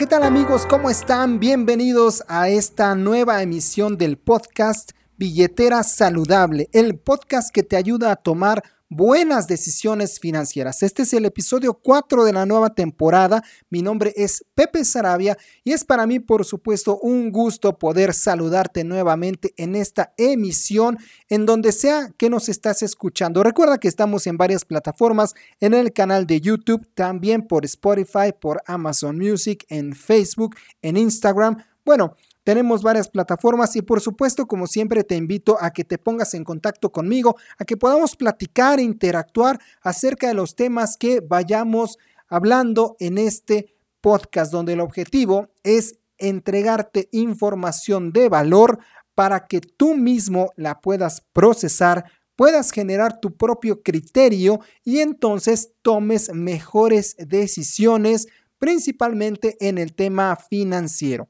¿Qué tal amigos? ¿Cómo están? Bienvenidos a esta nueva emisión del podcast Billetera Saludable, el podcast que te ayuda a tomar buenas decisiones financieras. Este es el episodio 4 de la nueva temporada. Mi nombre es Pepe Sarabia y es para mí, por supuesto, un gusto poder saludarte nuevamente en esta emisión, en donde sea que nos estás escuchando. Recuerda que estamos en varias plataformas, en el canal de YouTube, también por Spotify, por Amazon Music, en Facebook, en Instagram. Bueno, tenemos varias plataformas y por supuesto, como siempre, te invito a que te pongas en contacto conmigo, a que podamos platicar e interactuar acerca de los temas que vayamos hablando en este podcast, donde el objetivo es entregarte información de valor para que tú mismo la puedas procesar, puedas generar tu propio criterio y entonces tomes mejores decisiones, principalmente en el tema financiero.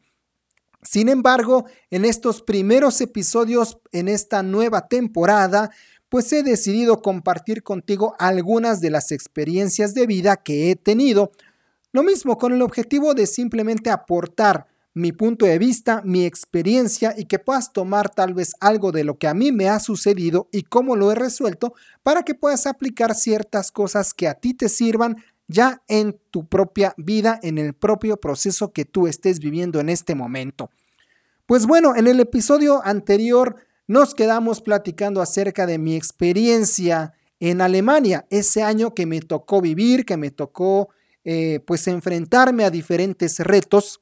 Sin embargo, en estos primeros episodios, en esta nueva temporada, pues he decidido compartir contigo algunas de las experiencias de vida que he tenido. Lo mismo con el objetivo de simplemente aportar mi punto de vista, mi experiencia y que puedas tomar tal vez algo de lo que a mí me ha sucedido y cómo lo he resuelto para que puedas aplicar ciertas cosas que a ti te sirvan ya en tu propia vida, en el propio proceso que tú estés viviendo en este momento. Pues bueno, en el episodio anterior nos quedamos platicando acerca de mi experiencia en Alemania, ese año que me tocó vivir, que me tocó eh, pues enfrentarme a diferentes retos,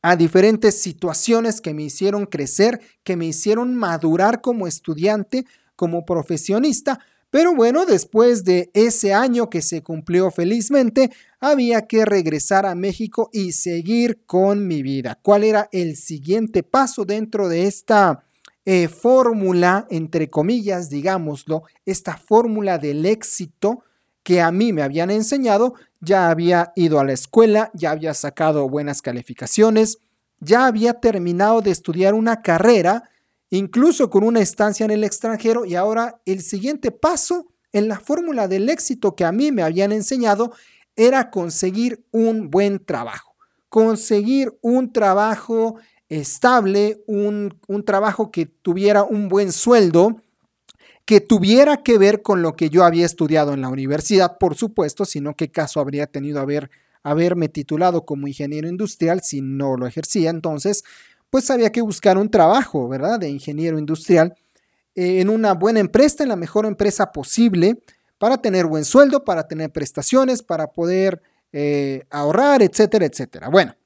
a diferentes situaciones que me hicieron crecer, que me hicieron madurar como estudiante, como profesionista, pero bueno, después de ese año que se cumplió felizmente, había que regresar a México y seguir con mi vida. ¿Cuál era el siguiente paso dentro de esta eh, fórmula, entre comillas, digámoslo, esta fórmula del éxito que a mí me habían enseñado? Ya había ido a la escuela, ya había sacado buenas calificaciones, ya había terminado de estudiar una carrera incluso con una estancia en el extranjero y ahora el siguiente paso en la fórmula del éxito que a mí me habían enseñado era conseguir un buen trabajo, conseguir un trabajo estable, un, un trabajo que tuviera un buen sueldo, que tuviera que ver con lo que yo había estudiado en la universidad, por supuesto, sino qué caso habría tenido haber, haberme titulado como ingeniero industrial si no lo ejercía. Entonces, pues había que buscar un trabajo, ¿verdad? De ingeniero industrial eh, en una buena empresa, en la mejor empresa posible, para tener buen sueldo, para tener prestaciones, para poder eh, ahorrar, etcétera, etcétera. Bueno,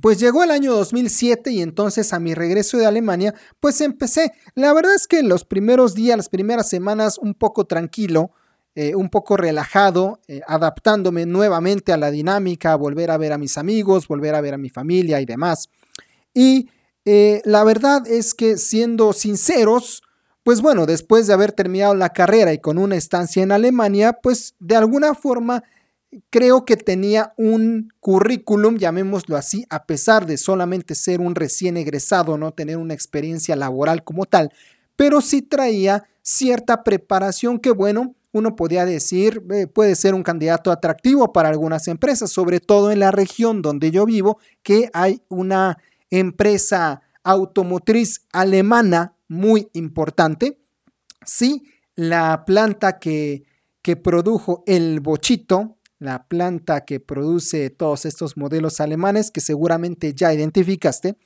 pues llegó el año 2007 y entonces a mi regreso de Alemania, pues empecé. La verdad es que los primeros días, las primeras semanas, un poco tranquilo, eh, un poco relajado, adaptándome nuevamente a la dinámica, volver a ver a mis amigos, volver a ver a mi familia y demás. Y eh, la verdad es que siendo sinceros, pues bueno, después de haber terminado la carrera y con una estancia en Alemania, pues de alguna forma creo que tenía un currículum, llamémoslo así, a pesar de solamente ser un recién egresado, no tener una experiencia laboral como tal, pero sí traía cierta preparación que bueno, uno podía decir eh, puede ser un candidato atractivo para algunas empresas, sobre todo en la región donde yo vivo, que hay una empresa automotriz alemana muy importante. Sí, la planta que, que produjo el bochito, la planta que produce todos estos modelos alemanes que seguramente ya identificaste.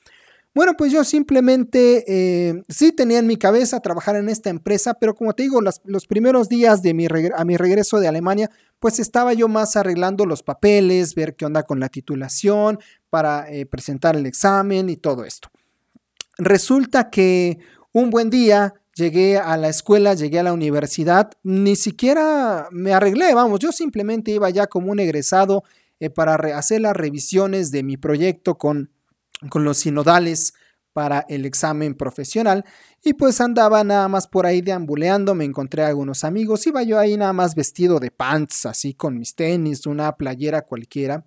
Bueno, pues yo simplemente eh, sí tenía en mi cabeza trabajar en esta empresa, pero como te digo, los primeros días de mi a mi regreso de Alemania, pues estaba yo más arreglando los papeles, ver qué onda con la titulación, para eh, presentar el examen y todo esto. Resulta que un buen día llegué a la escuela, llegué a la universidad, ni siquiera me arreglé, vamos, yo simplemente iba ya como un egresado eh, para hacer las revisiones de mi proyecto con con los sinodales para el examen profesional y pues andaba nada más por ahí deambuleando, me encontré a algunos amigos, iba yo ahí nada más vestido de pants, así con mis tenis, una playera cualquiera.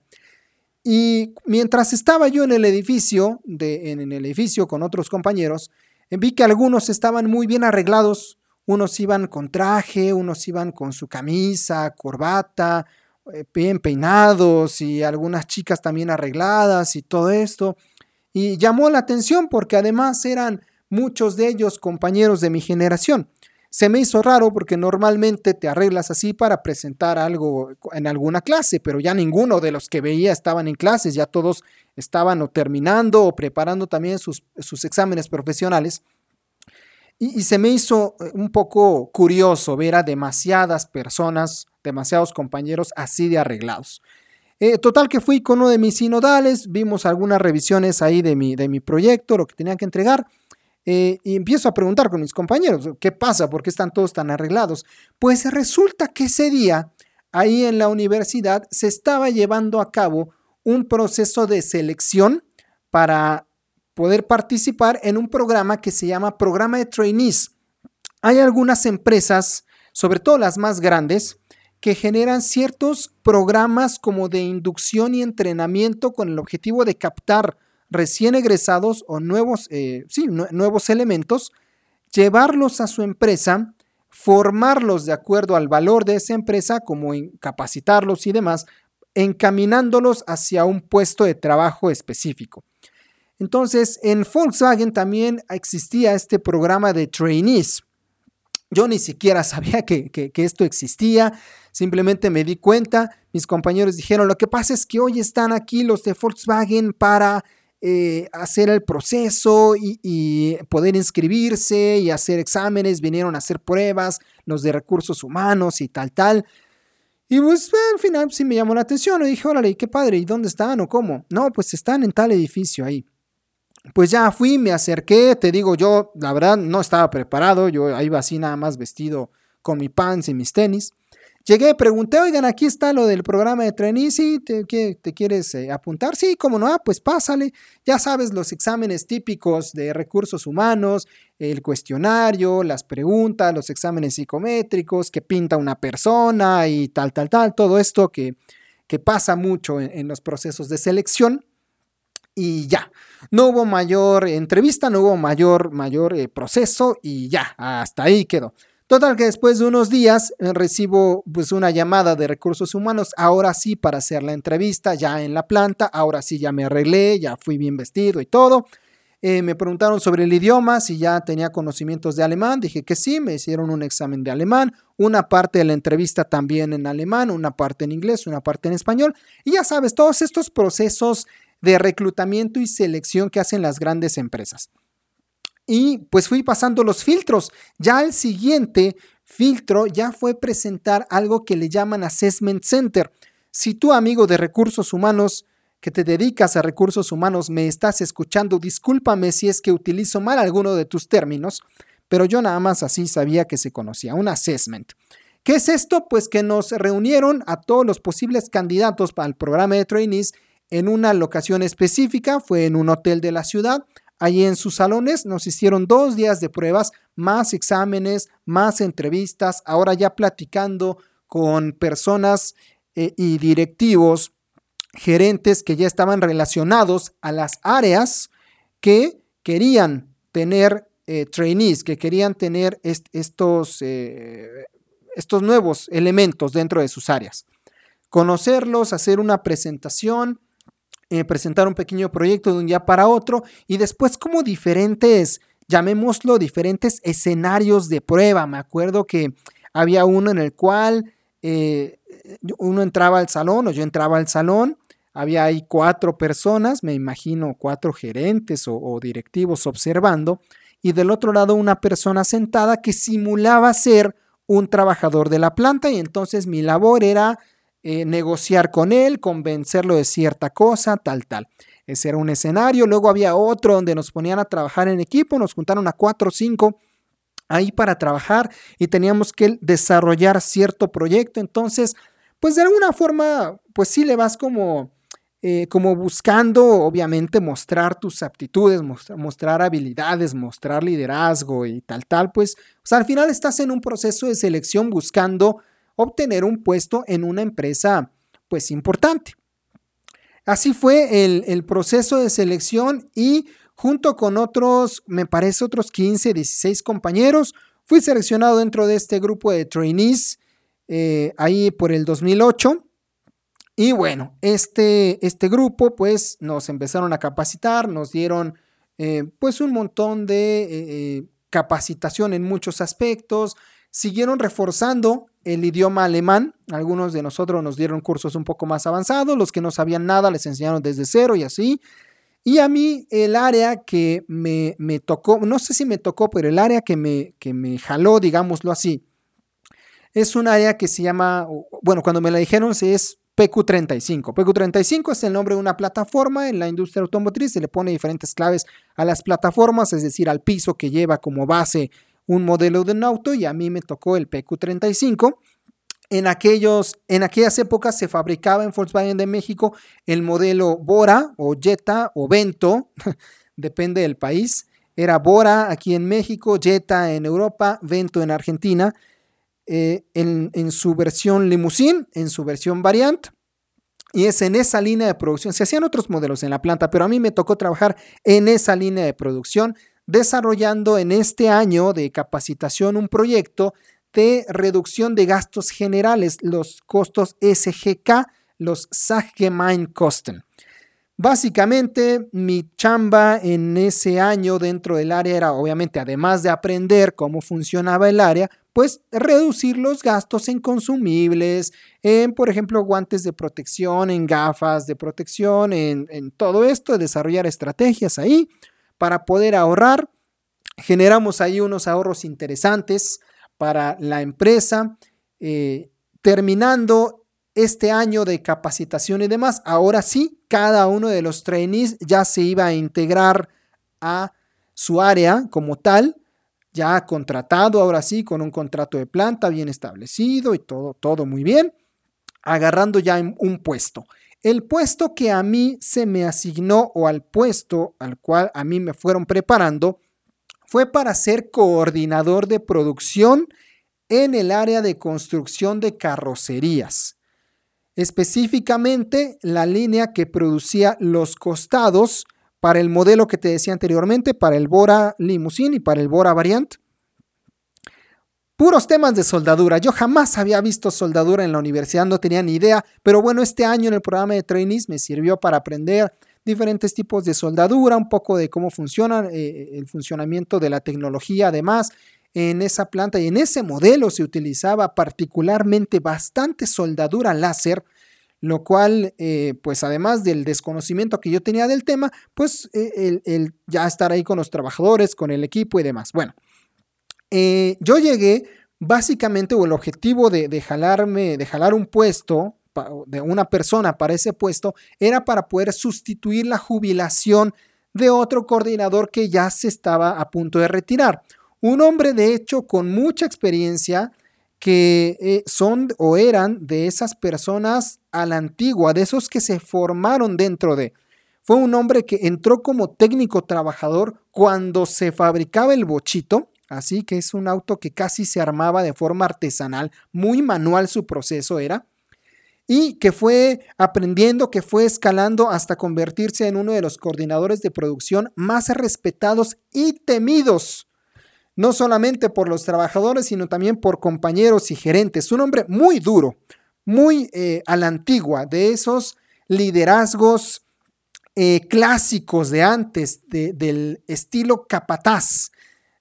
Y mientras estaba yo en el edificio, de, en el edificio con otros compañeros, vi que algunos estaban muy bien arreglados, unos iban con traje, unos iban con su camisa, corbata, eh, bien peinados y algunas chicas también arregladas y todo esto. Y llamó la atención porque además eran muchos de ellos compañeros de mi generación. Se me hizo raro porque normalmente te arreglas así para presentar algo en alguna clase, pero ya ninguno de los que veía estaban en clases, ya todos estaban o terminando o preparando también sus, sus exámenes profesionales. Y, se me hizo eh, un poco curioso ver a demasiadas personas, demasiados compañeros así de arreglados. Eh, total que fui con uno de mis sinodales, vimos algunas revisiones ahí de mi, de mi proyecto, lo que tenía que entregar, eh, y empiezo a preguntar con mis compañeros, ¿qué pasa? ¿Por qué están todos tan arreglados? Pues resulta que ese día, ahí en la universidad, se estaba llevando a cabo un proceso de selección para poder participar en un programa que se llama Programa de Trainees. Hay algunas empresas, sobre todo las más grandes, que generan ciertos programas como de inducción y entrenamiento con el objetivo de captar recién egresados o nuevos, eh, nuevos elementos, llevarlos a su empresa, formarlos de acuerdo al valor de esa empresa, como capacitarlos y demás, encaminándolos hacia un puesto de trabajo específico. Entonces, en Volkswagen también existía este programa de trainees. Yo ni siquiera sabía que, esto existía, simplemente me di cuenta, mis compañeros dijeron, lo que pasa es que hoy están aquí los de Volkswagen para eh, hacer el proceso y, poder inscribirse y hacer exámenes, vinieron a hacer pruebas, los de recursos humanos y tal, tal. Y pues al final sí me llamó la atención, y dije, órale, qué padre, ¿y dónde están o cómo? No, pues están en tal edificio ahí. Pues ya fui, me acerqué, te digo, yo la verdad no estaba preparado, yo iba así nada más vestido con mi pants y mis tenis. Llegué, pregunté, oigan, aquí está lo del programa de trainees, ¿sí? ¿Te, te quieres eh, apuntar? Sí, como no, ah, pues pásale. Ya sabes, los exámenes típicos de recursos humanos, el cuestionario, las preguntas, los exámenes psicométricos, que pinta una persona y tal, tal, tal, todo esto que, que pasa mucho en los procesos de selección y ya. No hubo mayor entrevista, no hubo mayor, mayor eh, proceso y ya, hasta ahí quedó. Total que después de unos días eh, recibo pues una llamada de recursos humanos, ahora sí para hacer la entrevista ya en la planta, ahora sí ya me arreglé, ya fui bien vestido y todo. Eh, me preguntaron sobre el idioma, si ya tenía conocimientos de alemán, dije que sí, me hicieron un examen de alemán, una parte de la entrevista también en alemán, una parte en inglés, una parte en español, y ya sabes, todos estos procesos de reclutamiento y selección que hacen las grandes empresas. Y pues fui pasando los filtros. Ya el siguiente filtro ya fue presentar algo que le llaman Assessment Center. Si tú, amigo de recursos humanos, que te dedicas a recursos humanos, me estás escuchando, discúlpame si es que utilizo mal alguno de tus términos, pero yo nada más así sabía que se conocía, un assessment. ¿Qué es esto? Pues que nos reunieron a todos los posibles candidatos para el programa de trainees en una locación específica, fue en un hotel de la ciudad. Allí en sus salones nos hicieron dos días de pruebas, más exámenes, más entrevistas, ahora ya platicando con personas eh, y directivos, gerentes que ya estaban relacionados a las áreas que querían tener eh, trainees, que querían tener estos, eh, estos nuevos elementos dentro de sus áreas. Conocerlos, hacer una presentación, eh, presentar un pequeño proyecto de un día para otro y después como diferentes, llamémoslo, diferentes escenarios de prueba. Me acuerdo que había uno en el cual eh, uno entraba al salón o yo entraba al salón. Había ahí cuatro personas, me imagino cuatro gerentes o, o directivos observando, y del otro lado una persona sentada que simulaba ser un trabajador de la planta y entonces mi labor era eh, negociar con él, convencerlo de cierta cosa, tal, tal. Ese era un escenario. Luego había otro donde nos ponían a trabajar en equipo, nos juntaron a cuatro o cinco ahí para trabajar y teníamos que desarrollar cierto proyecto. Entonces, pues de alguna forma, pues sí le vas como eh, como buscando, obviamente, mostrar tus aptitudes, mostrar, habilidades, mostrar liderazgo y tal, tal, pues, al final estás en un proceso de selección buscando obtener un puesto en una empresa, pues, importante. Así fue el, el proceso de selección y junto con otros, me parece, otros 15, 16 compañeros, fui seleccionado dentro de este grupo de trainees eh, ahí por el 2008. Y bueno, este, este grupo pues nos empezaron a capacitar, nos dieron eh, pues un montón de eh, capacitación en muchos aspectos, siguieron reforzando el idioma alemán, algunos de nosotros nos dieron cursos un poco más avanzados, los que no sabían nada les enseñaron desde cero y así. Y a mí el área que me, me tocó, no sé si me tocó, pero el área que me, que me jaló, digámoslo así, es un área que se llama, bueno, cuando me la dijeron es PQ35. PQ35 es el nombre de una plataforma en la industria automotriz, se le pone diferentes claves a las plataformas, es decir, al piso que lleva como base un modelo de un auto y a mí me tocó el PQ35. En, aquellos, en aquellas épocas se fabricaba en Volkswagen de México el modelo Bora o Jetta o Vento, depende del país. Era Bora aquí en México, Jetta en Europa, Vento en Argentina. Eh, en, su versión limousine, en su versión variant. Y es en esa línea de producción. Se hacían otros modelos en la planta, pero a mí me tocó trabajar en esa línea de producción, desarrollando en este año de capacitación un proyecto de reducción de gastos generales, los costos SGK, los Kosten. Básicamente, mi chamba en ese año dentro del área era, obviamente, además de aprender cómo funcionaba el área, pues reducir los gastos en consumibles, en, por ejemplo, guantes de protección, en gafas de protección, en, todo esto, desarrollar estrategias ahí para poder ahorrar. Generamos ahí unos ahorros interesantes para la empresa. Eh, terminando este año de capacitación y demás, ahora sí, cada uno de los trainees ya se iba a integrar a su área como tal ya contratado ahora sí, con un contrato de planta bien establecido y todo, todo muy bien, agarrando ya un puesto. El puesto que a mí se me asignó o al puesto al cual a mí me fueron preparando fue para ser coordinador de producción en el área de construcción de carrocerías. Específicamente la línea que producía los costados para el modelo que te decía anteriormente, para el Bora Limousine y para el Bora Variant. Puros temas de soldadura. Yo jamás había visto soldadura en la universidad, no tenía ni idea, pero bueno, este año en el programa de trainees me sirvió para aprender diferentes tipos de soldadura, un poco de cómo funciona eh, el funcionamiento de la tecnología. Además, en esa planta y en ese modelo se utilizaba particularmente bastante soldadura láser lo cual, eh, pues además del desconocimiento que yo tenía del tema, pues eh, el, ya estar ahí con los trabajadores, con el equipo y demás. Bueno, eh, yo llegué básicamente, o el objetivo de, jalarme, de jalar un puesto de una persona para ese puesto, era para poder sustituir la jubilación de otro coordinador que ya se estaba a punto de retirar. Un hombre, de hecho, con mucha experiencia, que eh, son o eran de esas personas a la antigua, de esos que se formaron dentro de. Fue un hombre que entró como técnico trabajador cuando se fabricaba el bochito, así que es un auto que casi se armaba de forma artesanal, muy manual su proceso era, y que fue aprendiendo, que fue escalando hasta convertirse en uno de los coordinadores de producción más respetados y temidos no solamente por los trabajadores, sino también por compañeros y gerentes. Un hombre muy duro, muy eh, a la antigua, de esos liderazgos eh, clásicos de antes, del estilo capataz,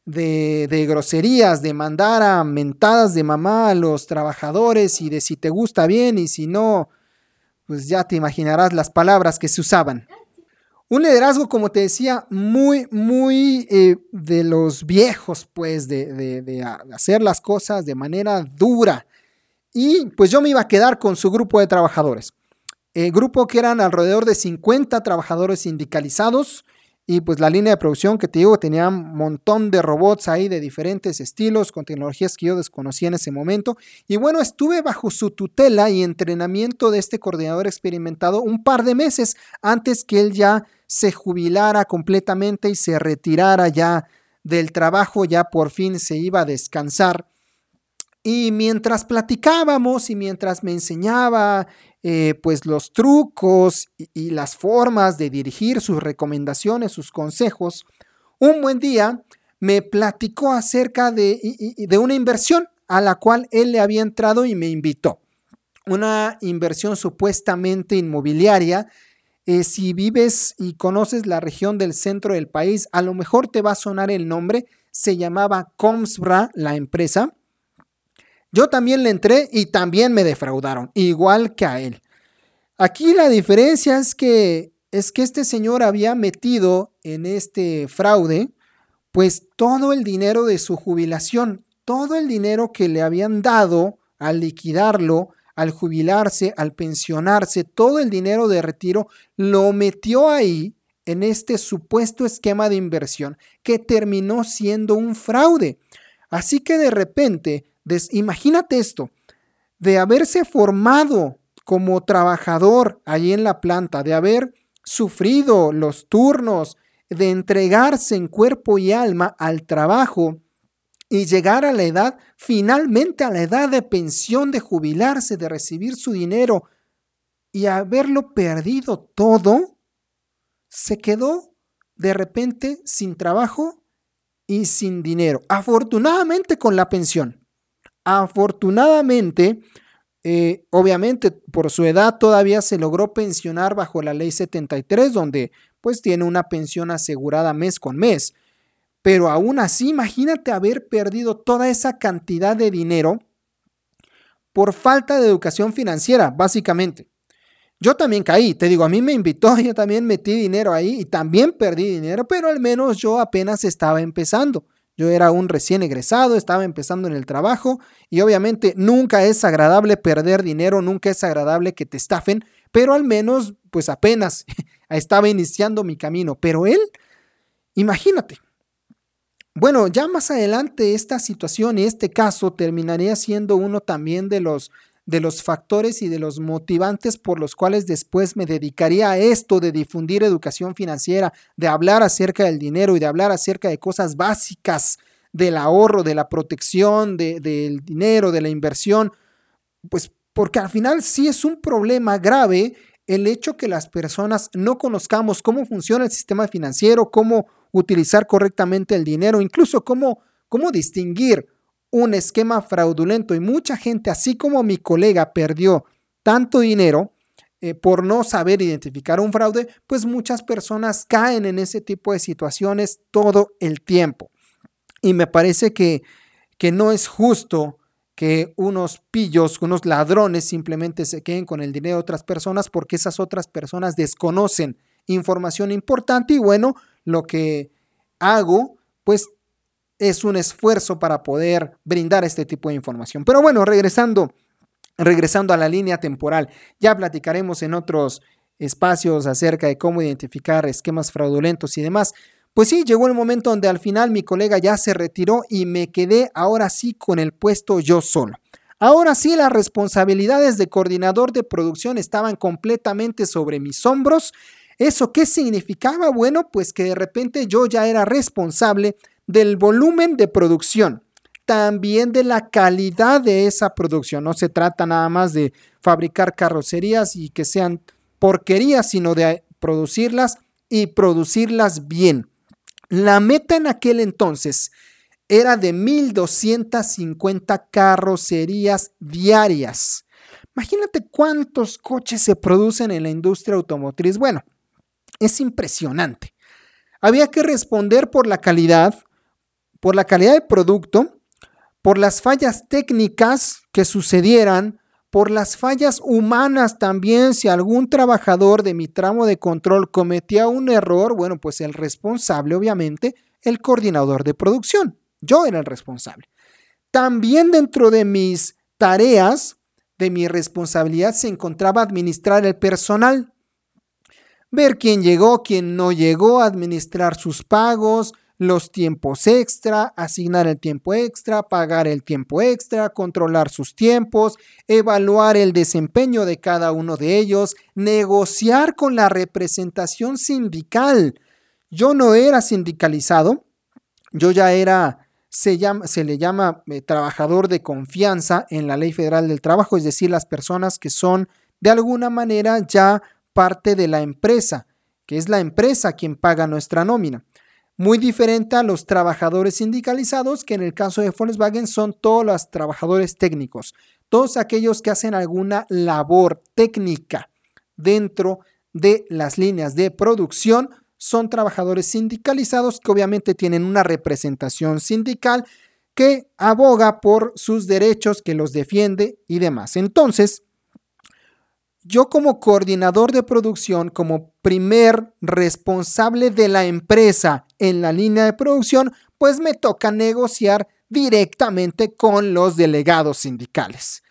de, de, groserías, de mandar a mentadas de mamá a los trabajadores y de si te gusta bien y si no, pues ya te imaginarás las palabras que se usaban. Un liderazgo, como te decía, muy, muy eh, de los viejos, pues, de, hacer las cosas de manera dura. Y pues yo me iba a quedar con su grupo de trabajadores. El grupo que eran alrededor de 50 trabajadores sindicalizados Y pues la línea de producción que te digo tenía un montón de robots ahí de diferentes estilos, con tecnologías que yo desconocía en ese momento. Y bueno, estuve bajo su tutela y entrenamiento de este coordinador experimentado un par de meses antes que él ya se jubilara completamente y se retirara ya del trabajo, ya por fin se iba a descansar. Y mientras platicábamos y mientras me enseñaba eh, pues los trucos y, las formas de dirigir sus recomendaciones, sus consejos, un buen día me platicó acerca de, de una inversión a la cual él le había entrado y me invitó. Una inversión supuestamente inmobiliaria. Eh, si vives y conoces la región del centro del país, a lo mejor te va a sonar el nombre. Se llamaba Comsbra, la empresa. Yo también le entré y también me defraudaron, igual que a él. Aquí la diferencia es que es que este señor había metido en este fraude pues todo el dinero de su jubilación, todo el dinero que le habían dado al liquidarlo, al jubilarse, al pensionarse, todo el dinero de retiro lo metió ahí en este supuesto esquema de inversión que terminó siendo un fraude. Así que de repente imagínate esto, de haberse formado como trabajador allí en la planta, de haber sufrido los turnos, de entregarse en cuerpo y alma al trabajo y llegar a la edad, finalmente a la edad de pensión, de jubilarse, de recibir su dinero y haberlo perdido todo, se quedó de repente sin trabajo y sin dinero. Afortunadamente con la pensión. Afortunadamente, eh, obviamente por su edad todavía se logró pensionar bajo la ley 73, donde pues tiene una pensión asegurada mes con mes. Pero aún así, imagínate haber perdido toda esa cantidad de dinero por falta de educación financiera, básicamente. Yo también caí, te digo, a mí me invitó, yo también metí dinero ahí y también perdí dinero, pero al menos yo apenas estaba empezando. Yo era un recién egresado, estaba empezando en el trabajo y obviamente nunca es agradable perder dinero, nunca es agradable que te estafen, pero al menos pues apenas estaba iniciando mi camino. Pero él, imagínate. Bueno, ya más adelante esta situación y este caso terminaría siendo uno también de los de los factores y de los motivantes por los cuales después me dedicaría a esto de difundir educación financiera, de hablar acerca del dinero y de hablar acerca de cosas básicas del ahorro, de la protección, del dinero, de la inversión, pues porque al final sí es un problema grave el hecho que las personas no conozcamos cómo funciona el sistema financiero, cómo utilizar correctamente el dinero, incluso cómo, cómo distinguir un esquema fraudulento y mucha gente, así como mi colega, perdió tanto dinero eh, por no saber identificar un fraude, pues muchas personas caen en ese tipo de situaciones todo el tiempo. Y me parece que, que no es justo que unos pillos, unos ladrones simplemente se queden con el dinero de otras personas porque esas otras personas desconocen información importante y bueno, lo que hago pues es un esfuerzo para poder brindar este tipo de información. Pero bueno, regresando, regresando a la línea temporal, ya platicaremos en otros espacios acerca de cómo identificar esquemas fraudulentos y demás. Pues sí, llegó el momento donde al final mi colega ya se retiró y me quedé ahora sí con el puesto yo solo. Ahora sí, las responsabilidades de coordinador de producción estaban completamente sobre mis hombros. ¿Eso qué significaba? Bueno, pues que de repente yo ya era responsable del volumen de producción, también de la calidad de esa producción. No se trata nada más de fabricar carrocerías y que sean porquerías, sino de producirlas y producirlas bien. La meta en aquel entonces era de 1.250 carrocerías diarias. Imagínate cuántos coches se producen en la industria automotriz. Bueno, es impresionante. Había que responder por la calidad, por la calidad del producto, por las fallas técnicas que sucedieran, por las fallas humanas también, si algún trabajador de mi tramo de control cometía un error, bueno, pues el responsable, obviamente, el coordinador de producción. Yo era el responsable. También dentro de mis tareas, de mi responsabilidad, se encontraba administrar el personal. ver quién llegó, quién no llegó, administrar sus pagos, los tiempos extra, asignar el tiempo extra, pagar el tiempo extra, controlar sus tiempos, evaluar el desempeño de cada uno de ellos, negociar con la representación sindical. Yo no era sindicalizado, yo ya era, se, llama, se le llama eh, trabajador de confianza en la ley federal del trabajo, es decir, las personas que son de alguna manera ya parte de la empresa, que es la empresa quien paga nuestra nómina. Muy diferente a los trabajadores sindicalizados, que en el caso de Volkswagen son todos los trabajadores técnicos, todos aquellos que hacen alguna labor técnica dentro de las líneas de producción son trabajadores sindicalizados que obviamente tienen una representación sindical que aboga por sus derechos, que los defiende y demás. Entonces, yo como coordinador de producción, como primer responsable de la empresa en la línea de producción, pues me toca negociar directamente con los delegados sindicales.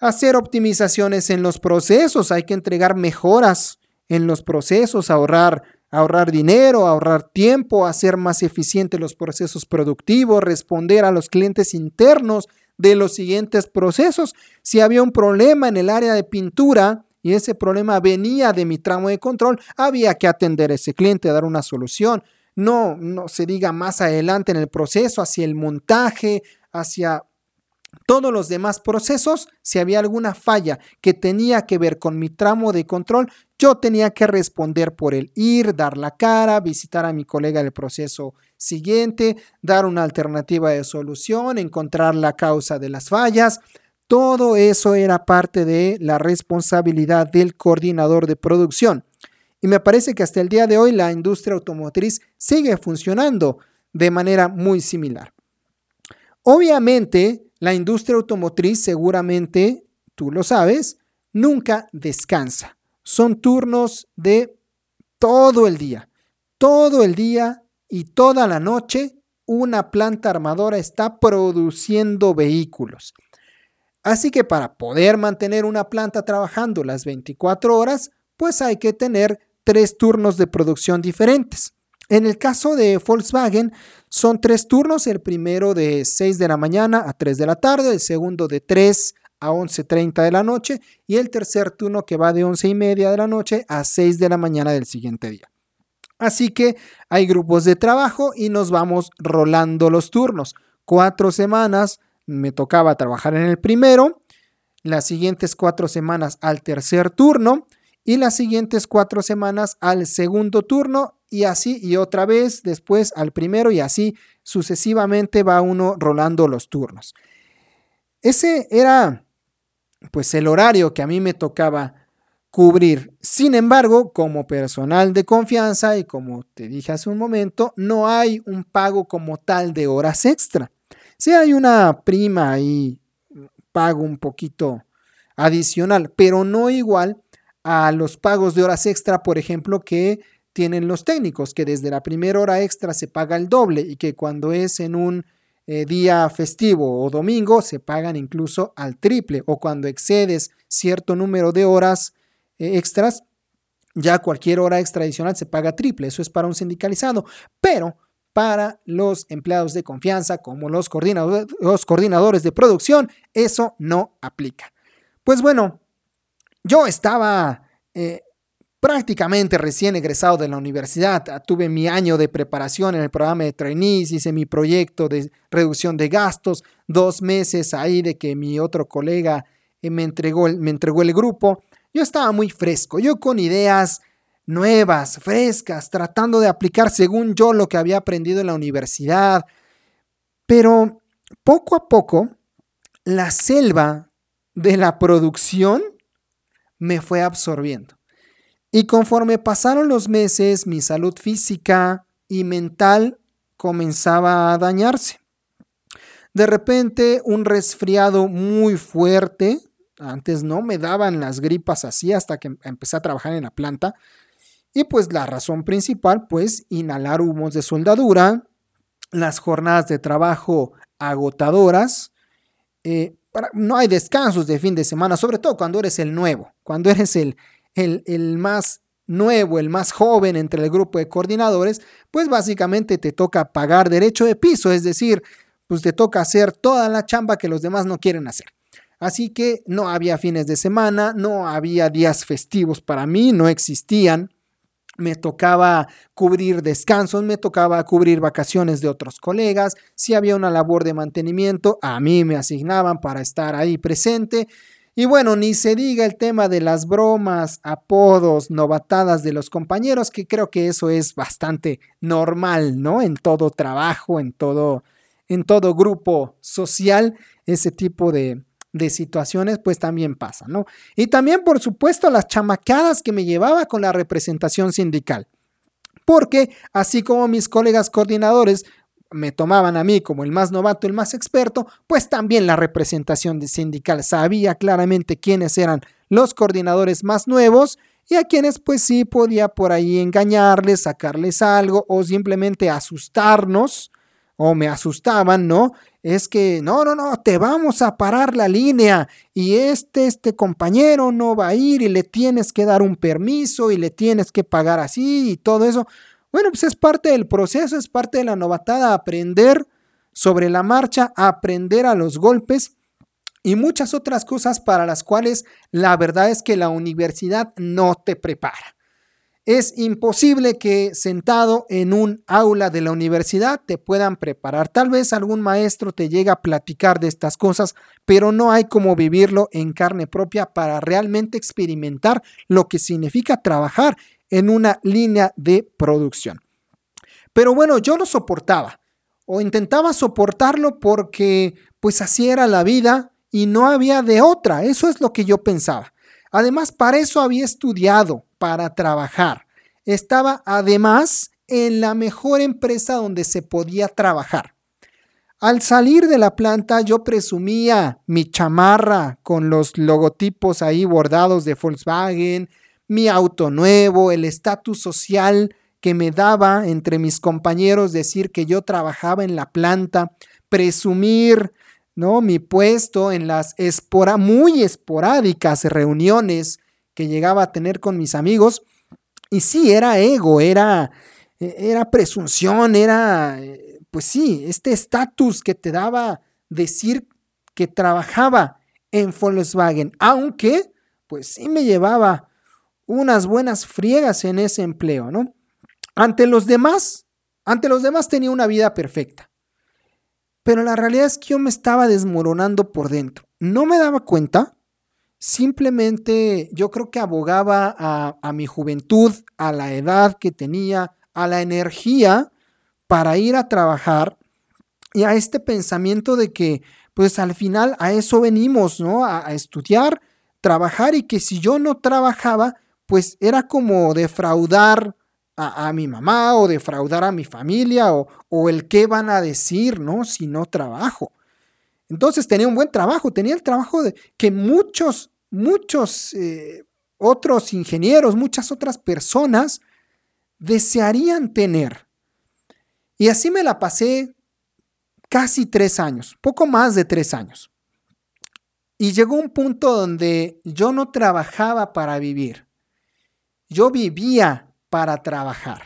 Hacer optimizaciones en los procesos, hay que entregar mejoras en los procesos, ahorrar, ahorrar dinero, ahorrar tiempo, hacer más eficientes los procesos productivos, responder a los clientes internos de los siguientes procesos. Si había un problema en el área de pintura y ese problema venía de mi tramo de control, había que atender a ese cliente, dar una solución. No, no se diga más adelante en el proceso, hacia el montaje, hacia todos los demás procesos, si había alguna falla que tenía que ver con mi tramo de control, yo tenía que responder por el ir, dar la cara, visitar a mi colega del proceso siguiente, dar una alternativa de solución, encontrar la causa de las fallas. Todo eso era parte de la responsabilidad del coordinador de producción. Y me parece que hasta el día de hoy la industria automotriz sigue funcionando de manera muy similar. Obviamente, la industria automotriz seguramente, tú lo sabes, nunca descansa. Son turnos de todo el día. Todo el día y toda la noche una planta armadora está produciendo vehículos. Así que para poder mantener una planta trabajando las 24 horas, pues hay que tener tres turnos de producción diferentes. En el caso de Volkswagen son tres turnos, el primero de 6 de la mañana a 3 de la tarde, el segundo de 3 a 11.30 de la noche y el tercer turno que va de 11 y media de la noche a 6 de la mañana del siguiente día. Así que hay grupos de trabajo y nos vamos rolando los turnos. Cuatro semanas me tocaba trabajar en el primero, las siguientes cuatro semanas al tercer turno y las siguientes cuatro semanas al segundo turno y así y otra vez después al primero y así sucesivamente va uno rolando los turnos. Ese era pues el horario que a mí me tocaba cubrir. Sin embargo, como personal de confianza y como te dije hace un momento, no hay un pago como tal de horas extra. Si hay una prima y pago un poquito adicional, pero no igual a los pagos de horas extra, por ejemplo, que tienen los técnicos, que desde la primera hora extra se paga el doble y que cuando es en un eh, día festivo o domingo se pagan incluso al triple o cuando excedes cierto número de horas eh, extras, ya cualquier hora extra adicional se paga triple. Eso es para un sindicalizado, pero para los empleados de confianza como los, coordinadores de producción, eso no aplica. Pues bueno, yo estaba eh, prácticamente recién egresado de la universidad. Ah, tuve mi año de preparación en el programa de trainees, hice mi proyecto de reducción de gastos, dos meses ahí de que mi otro colega eh, me entregó el grupo. Yo estaba muy fresco, yo con ideas nuevas, frescas, tratando de aplicar según yo lo que había aprendido en la universidad. Pero poco a poco, la selva de la producción me fue absorbiendo. Y conforme pasaron los meses, mi salud física y mental comenzaba a dañarse. De repente, un resfriado muy fuerte, antes no me daban las gripas así hasta que empecé a trabajar en la planta. Y pues la razón principal, pues inhalar humos de soldadura, las jornadas de trabajo agotadoras, eh, no hay descansos de fin de semana, sobre todo cuando eres el nuevo, cuando eres el, el, más nuevo, el más joven entre el grupo de coordinadores, pues básicamente te toca pagar derecho de piso, es decir, pues te toca hacer toda la chamba que los demás no quieren hacer. Así que no había fines de semana, no había días festivos para mí, no existían. Me tocaba cubrir descansos, me tocaba cubrir vacaciones de otros colegas. Si había una labor de mantenimiento, a mí me asignaban para estar ahí presente. Y bueno, ni se diga el tema de las bromas, apodos, novatadas de los compañeros, que creo que eso es bastante normal, ¿no? En todo trabajo, en todo, en todo grupo social, ese tipo de, de situaciones, pues también pasa, ¿no? Y también, por supuesto, las chamacadas que me llevaba con la representación sindical. Porque, así como mis colegas coordinadores me tomaban a mí como el más novato, el más experto, pues también la representación sindical sabía claramente quiénes eran los coordinadores más nuevos y a quienes pues sí podía por ahí engañarles, sacarles algo o simplemente asustarnos o me asustaban, ¿no? Es que no, no, no, te vamos a parar la línea y este, este compañero no va a ir y le tienes que dar un permiso y le tienes que pagar así y todo eso. Bueno, pues es parte del proceso, es parte de la novatada, aprender sobre la marcha, aprender a los golpes y muchas otras cosas para las cuales la verdad es que la universidad no te prepara. Es imposible que sentado en un aula de la universidad te puedan preparar. Tal vez algún maestro te llegue a platicar de estas cosas, pero no hay como vivirlo en carne propia para realmente experimentar lo que significa trabajar en una línea de producción. Pero bueno, yo lo soportaba o intentaba soportarlo porque pues así era la vida y no había de otra. Eso es lo que yo pensaba. Además, para eso había estudiado, para trabajar. Estaba además en la mejor empresa donde se podía trabajar. Al salir de la planta yo presumía mi chamarra con los logotipos ahí bordados de Volkswagen, mi auto nuevo, el estatus social que me daba entre mis compañeros decir que yo trabajaba en la planta, presumir ¿no? mi puesto en las espora muy esporádicas reuniones que llegaba a tener con mis amigos. Y sí, era ego, era, era presunción, era, pues sí, este estatus que te daba decir que trabajaba en Volkswagen, aunque pues sí me llevaba unas buenas friegas en ese empleo, ¿no? Ante los demás, ante los demás tenía una vida perfecta. Pero la realidad es que yo me estaba desmoronando por dentro. No me daba cuenta, simplemente yo creo que abogaba a, mi juventud, a la edad que tenía, a la energía para ir a trabajar y a este pensamiento de que pues al final a eso venimos, ¿no? A, estudiar, trabajar y que si yo no trabajaba, pues era como defraudar a, mi mamá o defraudar a mi familia o, o, el qué van a decir, ¿no? Si no trabajo. Entonces tenía un buen trabajo, tenía el trabajo de que muchos, muchos eh, otros ingenieros, muchas otras personas desearían tener. Y así me la pasé casi tres años, poco más de tres años. Y llegó un punto donde yo no trabajaba para vivir. Yo vivía para trabajar.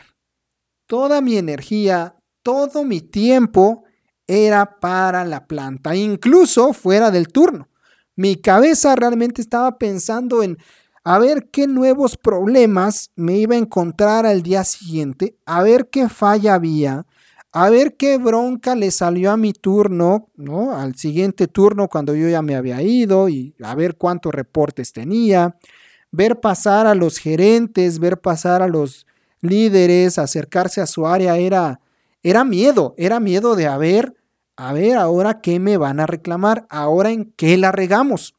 Toda mi energía, todo mi tiempo era para la planta, incluso fuera del turno. Mi cabeza realmente estaba pensando en a ver qué nuevos problemas me iba a encontrar al día siguiente, a ver qué falla había, a ver qué bronca le salió a mi turno, ¿no? Al siguiente turno cuando yo ya me había ido y a ver cuántos reportes tenía, ver pasar a los gerentes, ver pasar a los líderes, acercarse a su área, era, era miedo, era miedo de a ver, a ver ahora qué me van a reclamar, ahora en qué la regamos.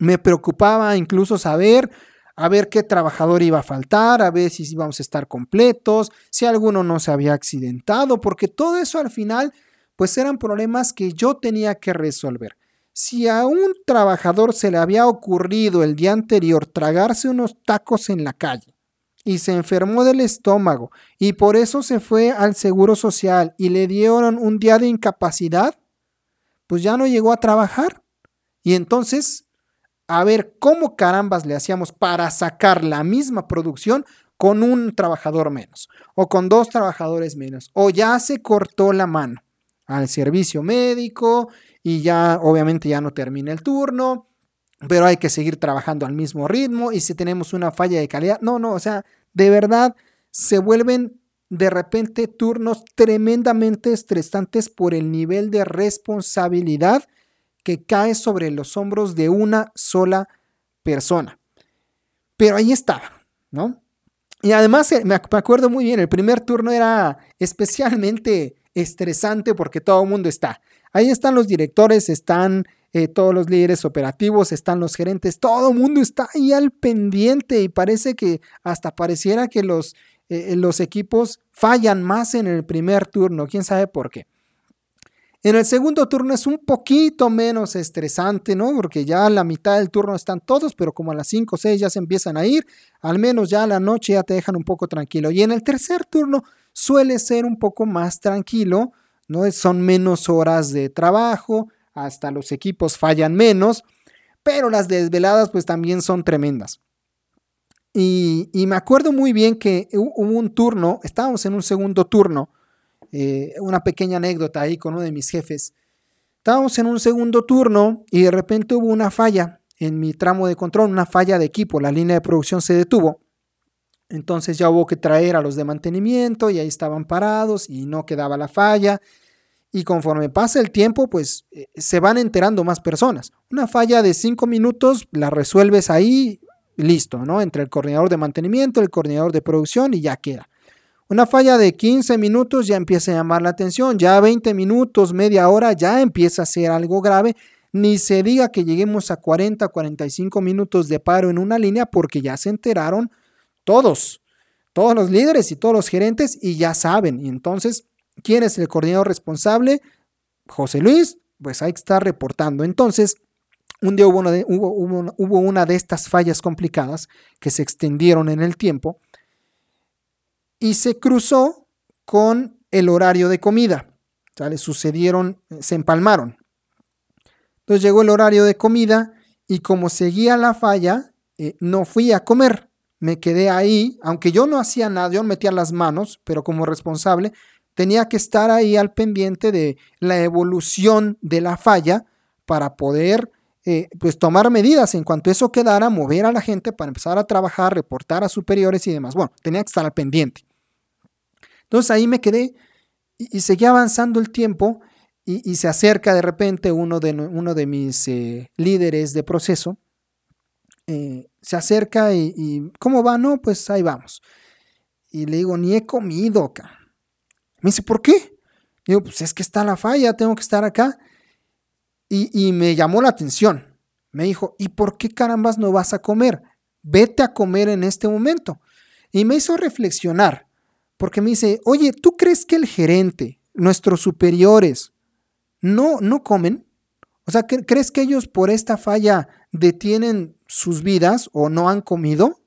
Me preocupaba incluso saber a ver qué trabajador iba a faltar, a ver si íbamos a estar completos, si alguno no se había accidentado, porque todo eso al final pues eran problemas que yo tenía que resolver. Si a un trabajador se le había ocurrido el día anterior tragarse unos tacos en la calle y se enfermó del estómago y por eso se fue al seguro social y le dieron un día de incapacidad, pues ya no llegó a trabajar. Y entonces a ver cómo carambas le hacíamos para sacar la misma producción con un trabajador menos o con dos trabajadores menos o ya se cortó la mano al servicio médico y ya obviamente ya no termina el turno, pero hay que seguir trabajando al mismo ritmo y si tenemos una falla de calidad, no, no, o sea, de verdad se vuelven de repente turnos tremendamente estresantes por el nivel de responsabilidad que cae sobre los hombros de una sola persona. Pero ahí estaba, ¿no? Y además eh, me acuerdo muy bien, el primer turno era especialmente estresante porque todo el mundo está. Ahí están los directores, están eh, todos los líderes operativos, están los gerentes, todo el mundo está ahí al pendiente y parece que hasta pareciera que los, eh, los equipos fallan más en el primer turno, quién sabe por qué. En el segundo turno es un poquito menos estresante, ¿no? Porque ya a la mitad del turno están todos, pero como a las 5 o 6 ya se empiezan a ir, al menos ya a la noche ya te dejan un poco tranquilo. Y en el tercer turno suele ser un poco más tranquilo, ¿no? Son menos horas de trabajo, hasta los equipos fallan menos, pero las desveladas pues también son tremendas. Y, me acuerdo muy bien que hubo un turno, estábamos en un segundo turno, eh, una pequeña anécdota ahí con uno de mis jefes. Estábamos en un segundo turno y de repente hubo una falla en mi tramo de control, una falla de equipo, la línea de producción se detuvo. Entonces ya hubo que traer a los de mantenimiento y ahí estaban parados y no quedaba la falla. Y conforme pasa el tiempo, pues eh, se van enterando más personas. Una falla de cinco minutos la resuelves ahí, listo, ¿no? Entre el coordinador de mantenimiento, el coordinador de producción y ya queda. Una falla de 15 minutos ya empieza a llamar la atención, ya 20 minutos, media hora, ya empieza a ser algo grave. Ni se diga que lleguemos a 40, 45 minutos de paro en una línea porque ya se enteraron todos, todos los líderes y todos los gerentes y ya saben. Y entonces, ¿quién es el coordinador responsable? José Luis, pues hay que estar reportando. Entonces, un día hubo una de, estas fallas complicadas que se extendieron en el tiempo y se cruzó con el horario de comida. ¿sale? Sucedieron, se empalmaron. Entonces llegó el horario de comida y como seguía la falla, eh, no fui a comer. Me quedé ahí, aunque yo no hacía nada, yo metía las manos, pero como responsable tenía que estar ahí al pendiente de la evolución de la falla para poder eh, pues tomar medidas en cuanto eso quedara, mover a la gente para empezar a trabajar, reportar a superiores y demás. Bueno, tenía que estar al pendiente. Entonces ahí me quedé y, seguía avanzando el tiempo y, se acerca de repente uno de, uno de mis eh, líderes de proceso. Eh, se acerca y, ¿cómo va? No, pues ahí vamos. Y le digo, ni he comido acá. Me dice, ¿por qué? digo, pues es que está la falla, tengo que estar acá. Y, y me llamó la atención. Me dijo, ¿y por qué carambas no vas a comer? Vete a comer en este momento. Y me hizo reflexionar porque me dice, oye, ¿tú crees que el gerente, nuestros superiores, no, no comen? O sea, ¿crees que ellos por esta falla detienen sus vidas o no han comido?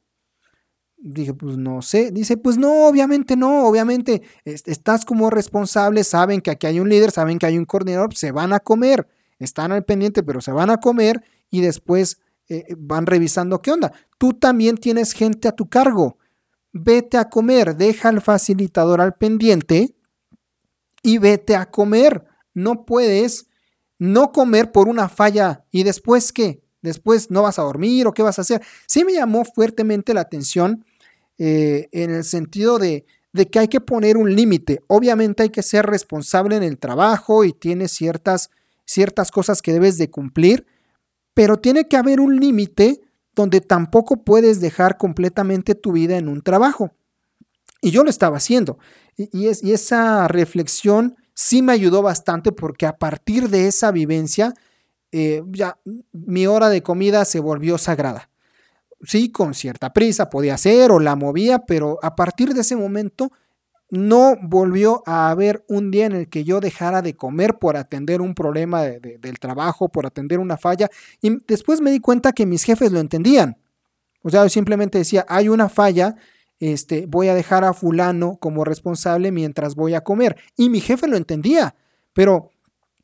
Dije, pues no sé. Dice, pues no, obviamente no, obviamente estás como responsable, saben que aquí hay un líder, saben que hay un coordinador, se van a comer, están al pendiente, pero se van a comer y después eh, van revisando qué onda. Tú también tienes gente a tu cargo vete a comer, deja al facilitador al pendiente y vete a comer. No puedes no comer por una falla y después qué, después no vas a dormir o qué vas a hacer. Sí me llamó fuertemente la atención eh, en el sentido de, de que hay que poner un límite. Obviamente hay que ser responsable en el trabajo y tienes ciertas, ciertas cosas que debes de cumplir, pero tiene que haber un límite donde tampoco puedes dejar completamente tu vida en un trabajo. Y yo lo estaba haciendo. Y, es, esa reflexión sí me ayudó bastante porque a partir de esa vivencia, eh, ya mi hora de comida se volvió sagrada. Sí, con cierta prisa podía ser o la movía, pero a partir de ese momento no volvió a haber un día en el que yo dejara de comer por atender un problema del trabajo, por atender una falla. Y después me di cuenta que mis jefes lo entendían. O sea, yo simplemente decía, hay una falla, este, voy a dejar a fulano como responsable mientras voy a comer. Y mi jefe lo entendía. Pero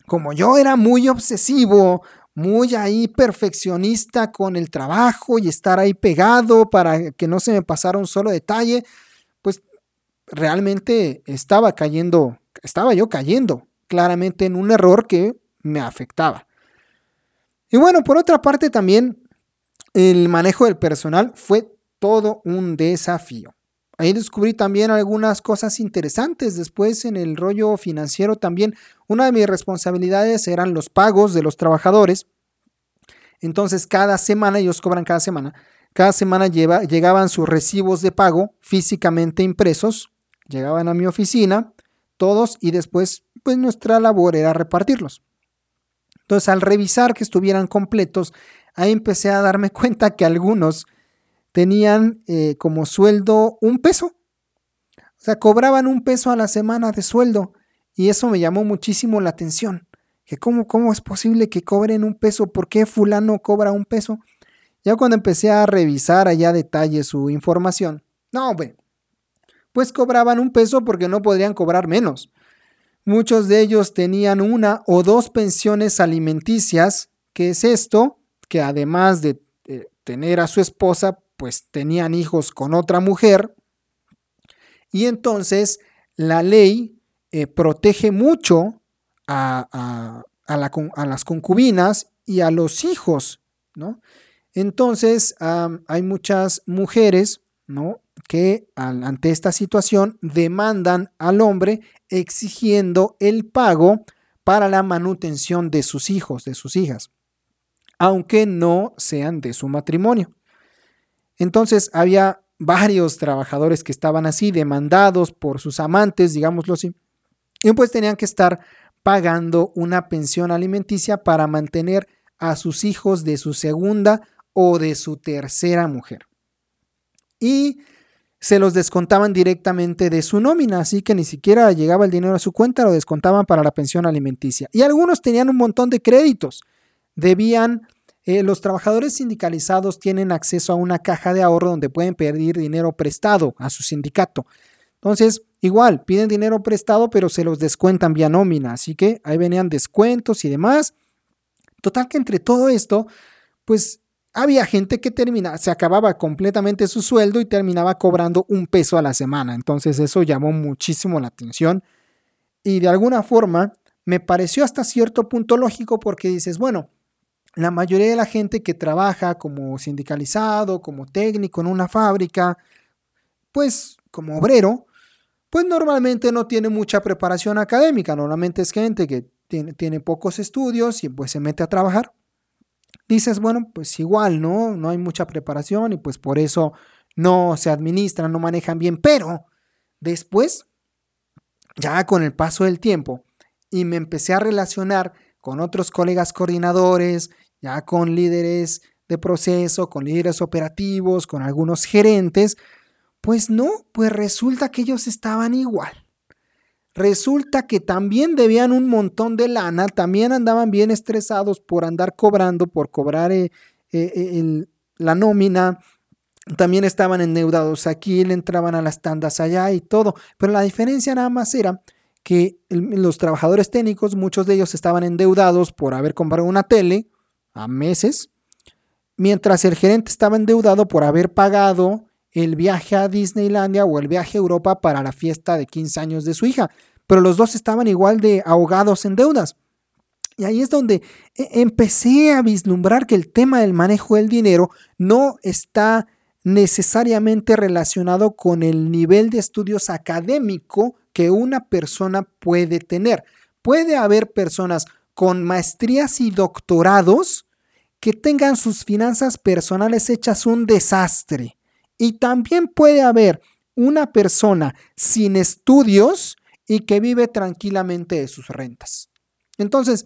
como yo era muy obsesivo, muy ahí perfeccionista con el trabajo y estar ahí pegado para que no se me pasara un solo detalle, pues realmente estaba cayendo, estaba yo cayendo claramente en un error que me afectaba. Y bueno, por otra parte también el manejo del personal fue todo un desafío. Ahí descubrí también algunas cosas interesantes. Después en el rollo financiero también una de mis responsabilidades eran los pagos de los trabajadores. Entonces cada semana, ellos cobran cada semana, cada semana llegaban sus recibos de pago físicamente impresos, llegaban a mi oficina, todos, y después pues nuestra labor era repartirlos. Entonces al revisar que estuvieran completos, ahí empecé a darme cuenta que algunos tenían eh, como sueldo un peso. O sea, cobraban un peso a la semana de sueldo. Y eso me llamó muchísimo la atención. Que cómo, cómo es posible que cobren un peso, ¿por qué fulano cobra un peso? Ya cuando empecé a revisar allá detalle su información, no, bueno, pues cobraban un peso porque no podrían cobrar menos. Muchos de ellos tenían una o dos pensiones alimenticias. ¿Qué es esto? Que además de eh, tener a su esposa, pues tenían hijos con otra mujer. Y entonces la ley eh, protege mucho a, las concubinas y a los hijos, ¿no? Entonces hay muchas mujeres, ¿no? Que ante esta situación demandan al hombre exigiendo el pago para la manutención de sus hijos, de sus hijas, aunque no sean de su matrimonio. Entonces había varios trabajadores que estaban así, demandados por sus amantes, digámoslo así, y pues tenían que estar pagando una pensión alimenticia para mantener a sus hijos de su segunda o de su tercera mujer. Y se los descontaban directamente de su nómina, así que ni siquiera llegaba el dinero a su cuenta, lo descontaban para la pensión alimenticia. Y algunos tenían un montón de créditos, debían eh, los trabajadores sindicalizados tienen acceso a una caja de ahorro donde pueden pedir dinero prestado a su sindicato. Entonces, igual, piden dinero prestado, pero se los descuentan vía nómina. Así que ahí venían descuentos y demás. Total que entre todo esto, pues había gente que terminaba, se acababa completamente su sueldo y terminaba cobrando un peso a la semana. Entonces eso llamó muchísimo la atención y de alguna forma me pareció hasta cierto punto lógico porque dices, bueno, la mayoría de la gente que trabaja como sindicalizado, como técnico en una fábrica, pues como obrero, pues normalmente no tiene mucha preparación académica, normalmente es gente que tiene, tiene pocos estudios y pues se mete a trabajar. Dices, bueno, pues igual, ¿no? No hay mucha preparación y pues por eso no se administran, no manejan bien, pero después, ya con el paso del tiempo, y me empecé a relacionar con otros colegas coordinadores, ya con líderes de proceso, con líderes operativos, con algunos gerentes, pues no, pues resulta que ellos estaban igual. Resulta que también debían un montón de lana, también andaban bien estresados por andar cobrando, por cobrar eh, eh, eh, la nómina, también estaban endeudados aquí, le entraban a las tandas allá y todo, pero la diferencia nada más era que los trabajadores técnicos, muchos de ellos estaban endeudados por haber comprado una tele a meses, mientras el gerente estaba endeudado por haber pagado el viaje a Disneylandia o el viaje a Europa para la fiesta de 15 años de su hija, pero los dos estaban igual de ahogados en deudas. Y ahí es donde e, empecé a vislumbrar que el tema del manejo del dinero no está necesariamente relacionado con el nivel de estudios académico que una persona puede tener. Puede haber personas con maestrías y doctorados que tengan sus finanzas personales hechas un desastre. Y también puede haber una persona sin estudios y que vive tranquilamente de sus rentas. Entonces,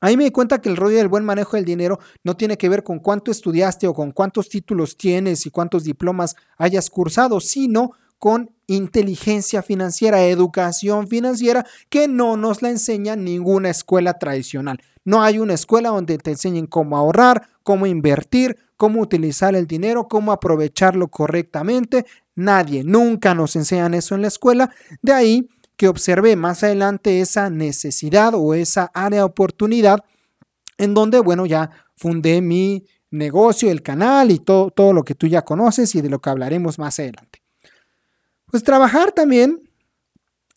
ahí me di cuenta que el rollo del buen manejo del dinero no tiene que ver con cuánto estudiaste o con cuántos títulos tienes y cuántos diplomas hayas cursado, sino con inteligencia financiera, educación financiera, que no nos la enseña ninguna escuela tradicional. No hay una escuela donde te enseñen cómo ahorrar, cómo invertir, cómo utilizar el dinero, cómo aprovecharlo correctamente. Nadie, nunca nos enseñan eso en la escuela. De ahí que observé más adelante esa necesidad o esa área de oportunidad en donde, bueno, ya fundé mi negocio, el canal y todo, todo lo que tú ya conoces y de lo que hablaremos más adelante. Pues trabajar también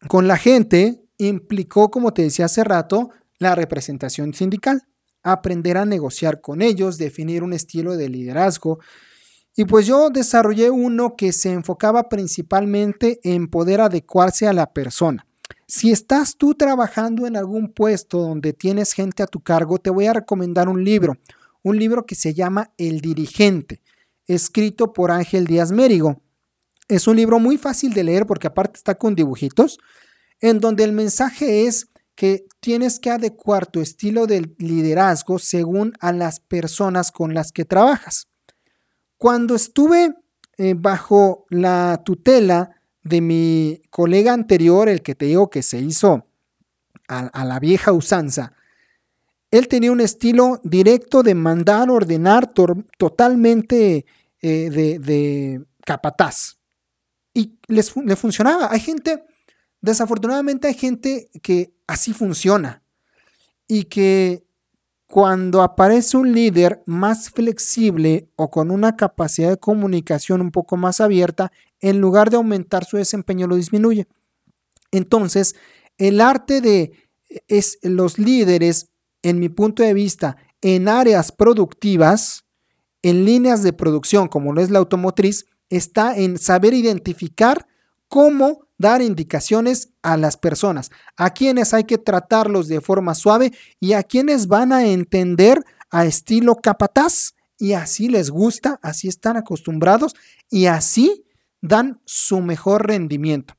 con la gente implicó, como te decía hace rato, la representación sindical, aprender a negociar con ellos, definir un estilo de liderazgo. Y pues yo desarrollé uno que se enfocaba principalmente en poder adecuarse a la persona. Si estás tú trabajando en algún puesto donde tienes gente a tu cargo, te voy a recomendar un libro, un libro que se llama El dirigente, escrito por Ángel Díaz Mérigo. Es un libro muy fácil de leer porque aparte está con dibujitos, en donde el mensaje es que tienes que adecuar tu estilo de liderazgo según a las personas con las que trabajas. Cuando estuve eh, bajo la tutela de mi colega anterior, el que te digo que se hizo a, la vieja usanza, él tenía un estilo directo de mandar, ordenar, totalmente eh, de, capataz. Y les, le funcionaba. Hay gente, desafortunadamente hay gente que así funciona. Y que cuando aparece un líder más flexible o con una capacidad de comunicación un poco más abierta, en lugar de aumentar su desempeño lo disminuye. Entonces, el arte de es, los líderes, en mi punto de vista, en áreas productivas, en líneas de producción como lo es la automotriz, está en saber identificar cómo dar indicaciones a las personas, a quienes hay que tratarlos de forma suave y a quienes van a entender a estilo capataz y así les gusta, así están acostumbrados y así dan su mejor rendimiento.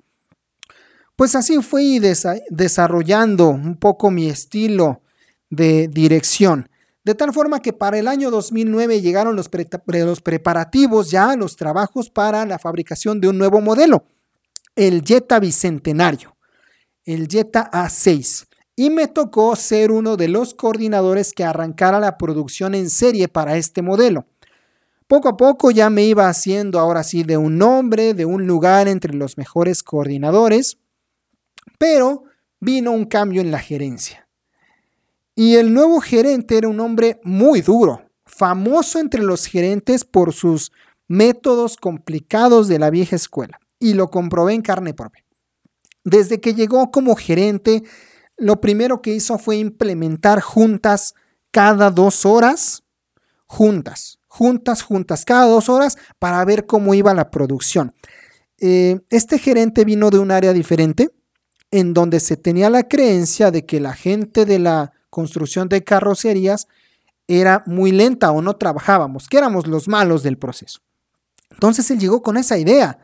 Pues así fui desarrollando un poco mi estilo de dirección. De tal forma que para el año 2009 llegaron los, los preparativos ya, los trabajos para la fabricación de un nuevo modelo el Jetta Bicentenario, el Jetta A6. Y me tocó ser uno de los coordinadores que arrancara la producción en serie para este modelo. Poco a poco ya me iba haciendo ahora sí de un nombre, de un lugar entre los mejores coordinadores, pero vino un cambio en la gerencia. Y el nuevo gerente era un hombre muy duro, famoso entre los gerentes por sus métodos complicados de la vieja escuela y lo comprobé en carne propia. Desde que llegó como gerente, lo primero que hizo fue implementar juntas cada dos horas, juntas, juntas, juntas, cada dos horas para ver cómo iba la producción. Eh, este gerente vino de un área diferente, en donde se tenía la creencia de que la gente de la construcción de carrocerías era muy lenta o no trabajábamos, que éramos los malos del proceso. Entonces él llegó con esa idea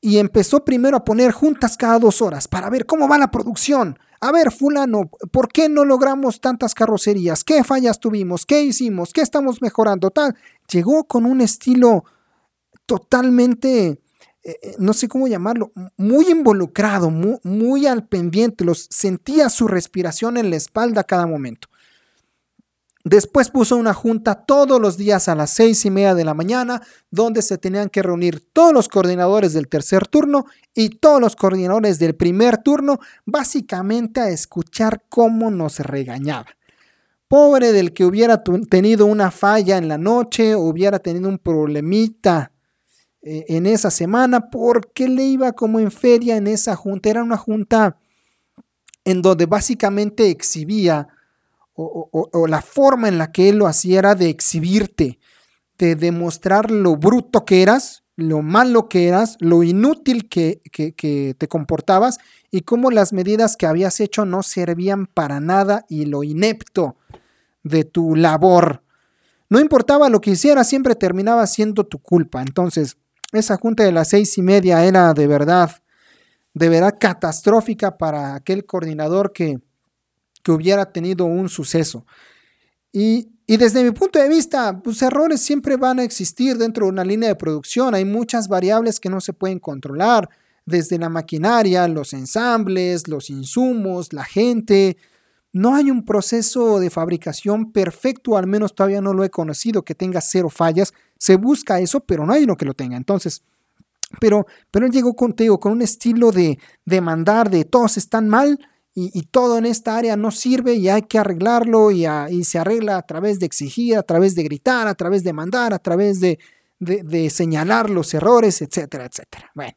y empezó primero a poner juntas cada dos horas para ver cómo va la producción. A ver, fulano, ¿por qué no logramos tantas carrocerías? ¿Qué fallas tuvimos? ¿Qué hicimos? ¿Qué estamos mejorando? Tal. Llegó con un estilo totalmente, eh, eh, no sé cómo llamarlo, muy involucrado, muy, muy al pendiente. Los sentía su respiración en la espalda a cada momento. Después puso una junta todos los días a las seis y media de la mañana, donde se tenían que reunir todos los coordinadores del tercer turno y todos los coordinadores del primer turno, básicamente a escuchar cómo nos regañaba. Pobre del que hubiera tenido una falla en la noche, hubiera tenido un problemita en esa semana, porque le iba como en feria en esa junta. Era una junta en donde básicamente exhibía o, la forma en la que él lo hacía era de exhibirte, de demostrar lo bruto que eras, lo malo que eras, lo inútil que, que, te comportabas y cómo las medidas que habías hecho no servían para nada y lo inepto de tu labor. No importaba lo que hicieras, siempre terminaba siendo tu culpa. Entonces, esa junta de las seis y media era de verdad, de verdad catastrófica para aquel coordinador que, que hubiera tenido un suceso. Y, desde mi punto de vista, pues errores siempre van a existir dentro de una línea de producción. Hay muchas variables que no se pueden controlar, desde la maquinaria, los ensambles, los insumos, la gente. No hay un proceso de fabricación perfecto, al menos todavía no lo he conocido, que tenga cero fallas. Se busca eso, pero no hay uno que lo tenga. Entonces, pero, pero él llegó contigo con un estilo de, de mandar, de todos están mal, y, todo en esta área no sirve y hay que arreglarlo y, se arregla a través de exigir, a través de gritar, a través de mandar, a través de, de señalar los errores, etcétera, etcétera. Bueno.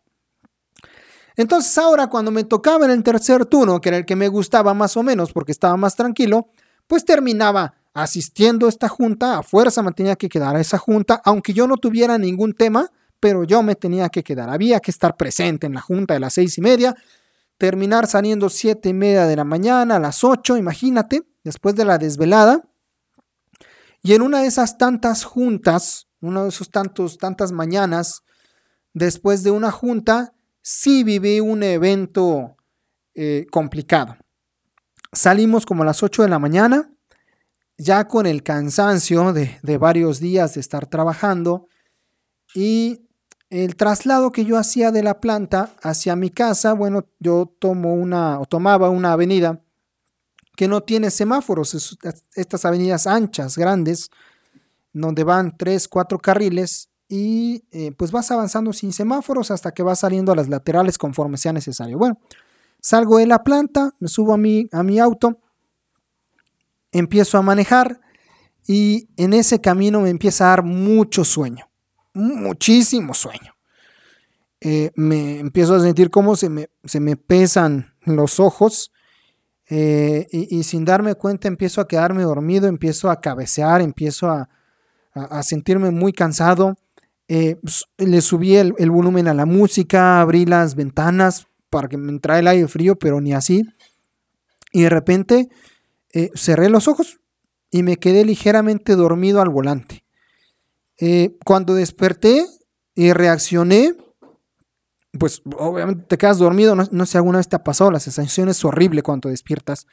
Entonces ahora cuando me tocaba en el tercer turno, que era el que me gustaba más o menos porque estaba más tranquilo, pues terminaba asistiendo a esta junta, a fuerza me tenía que quedar a esa junta, aunque yo no tuviera ningún tema, pero yo me tenía que quedar, había que estar presente en la junta de las seis y media, terminar saliendo siete y media de la mañana, a las ocho, imagínate, después de la desvelada, y en una de esas tantas juntas, uno de esos tantos, tantas mañanas, después de una junta, sí viví un evento eh, complicado. Salimos como a las 8 de la mañana, ya con el cansancio de, de varios días de estar trabajando y el traslado que yo hacía de la planta hacia mi casa, bueno, yo tomo una o tomaba una avenida que no tiene semáforos, estas avenidas anchas, grandes, donde van tres, cuatro carriles y eh, pues vas avanzando sin semáforos hasta que vas saliendo a las laterales conforme sea necesario. Bueno, salgo de la planta, me subo a mi, a mi auto, empiezo a manejar y en ese camino me empieza a dar mucho sueño, muchísimo sueño. Eh, me empiezo a sentir cómo se me, se me pesan los ojos eh, y, sin darme cuenta empiezo a quedarme dormido, empiezo a cabecear, empiezo a, a sentirme muy cansado eh, le subí el, volumen a la música, abrí las ventanas para que me entrara el aire frío, pero ni así. Y de repente eh, cerré los ojos y me quedé ligeramente dormido al volante. Eh, cuando desperté y reaccioné, pues obviamente te quedas dormido, no, sé alguna vez te ha pasado, la sensación es horrible cuando despiertas.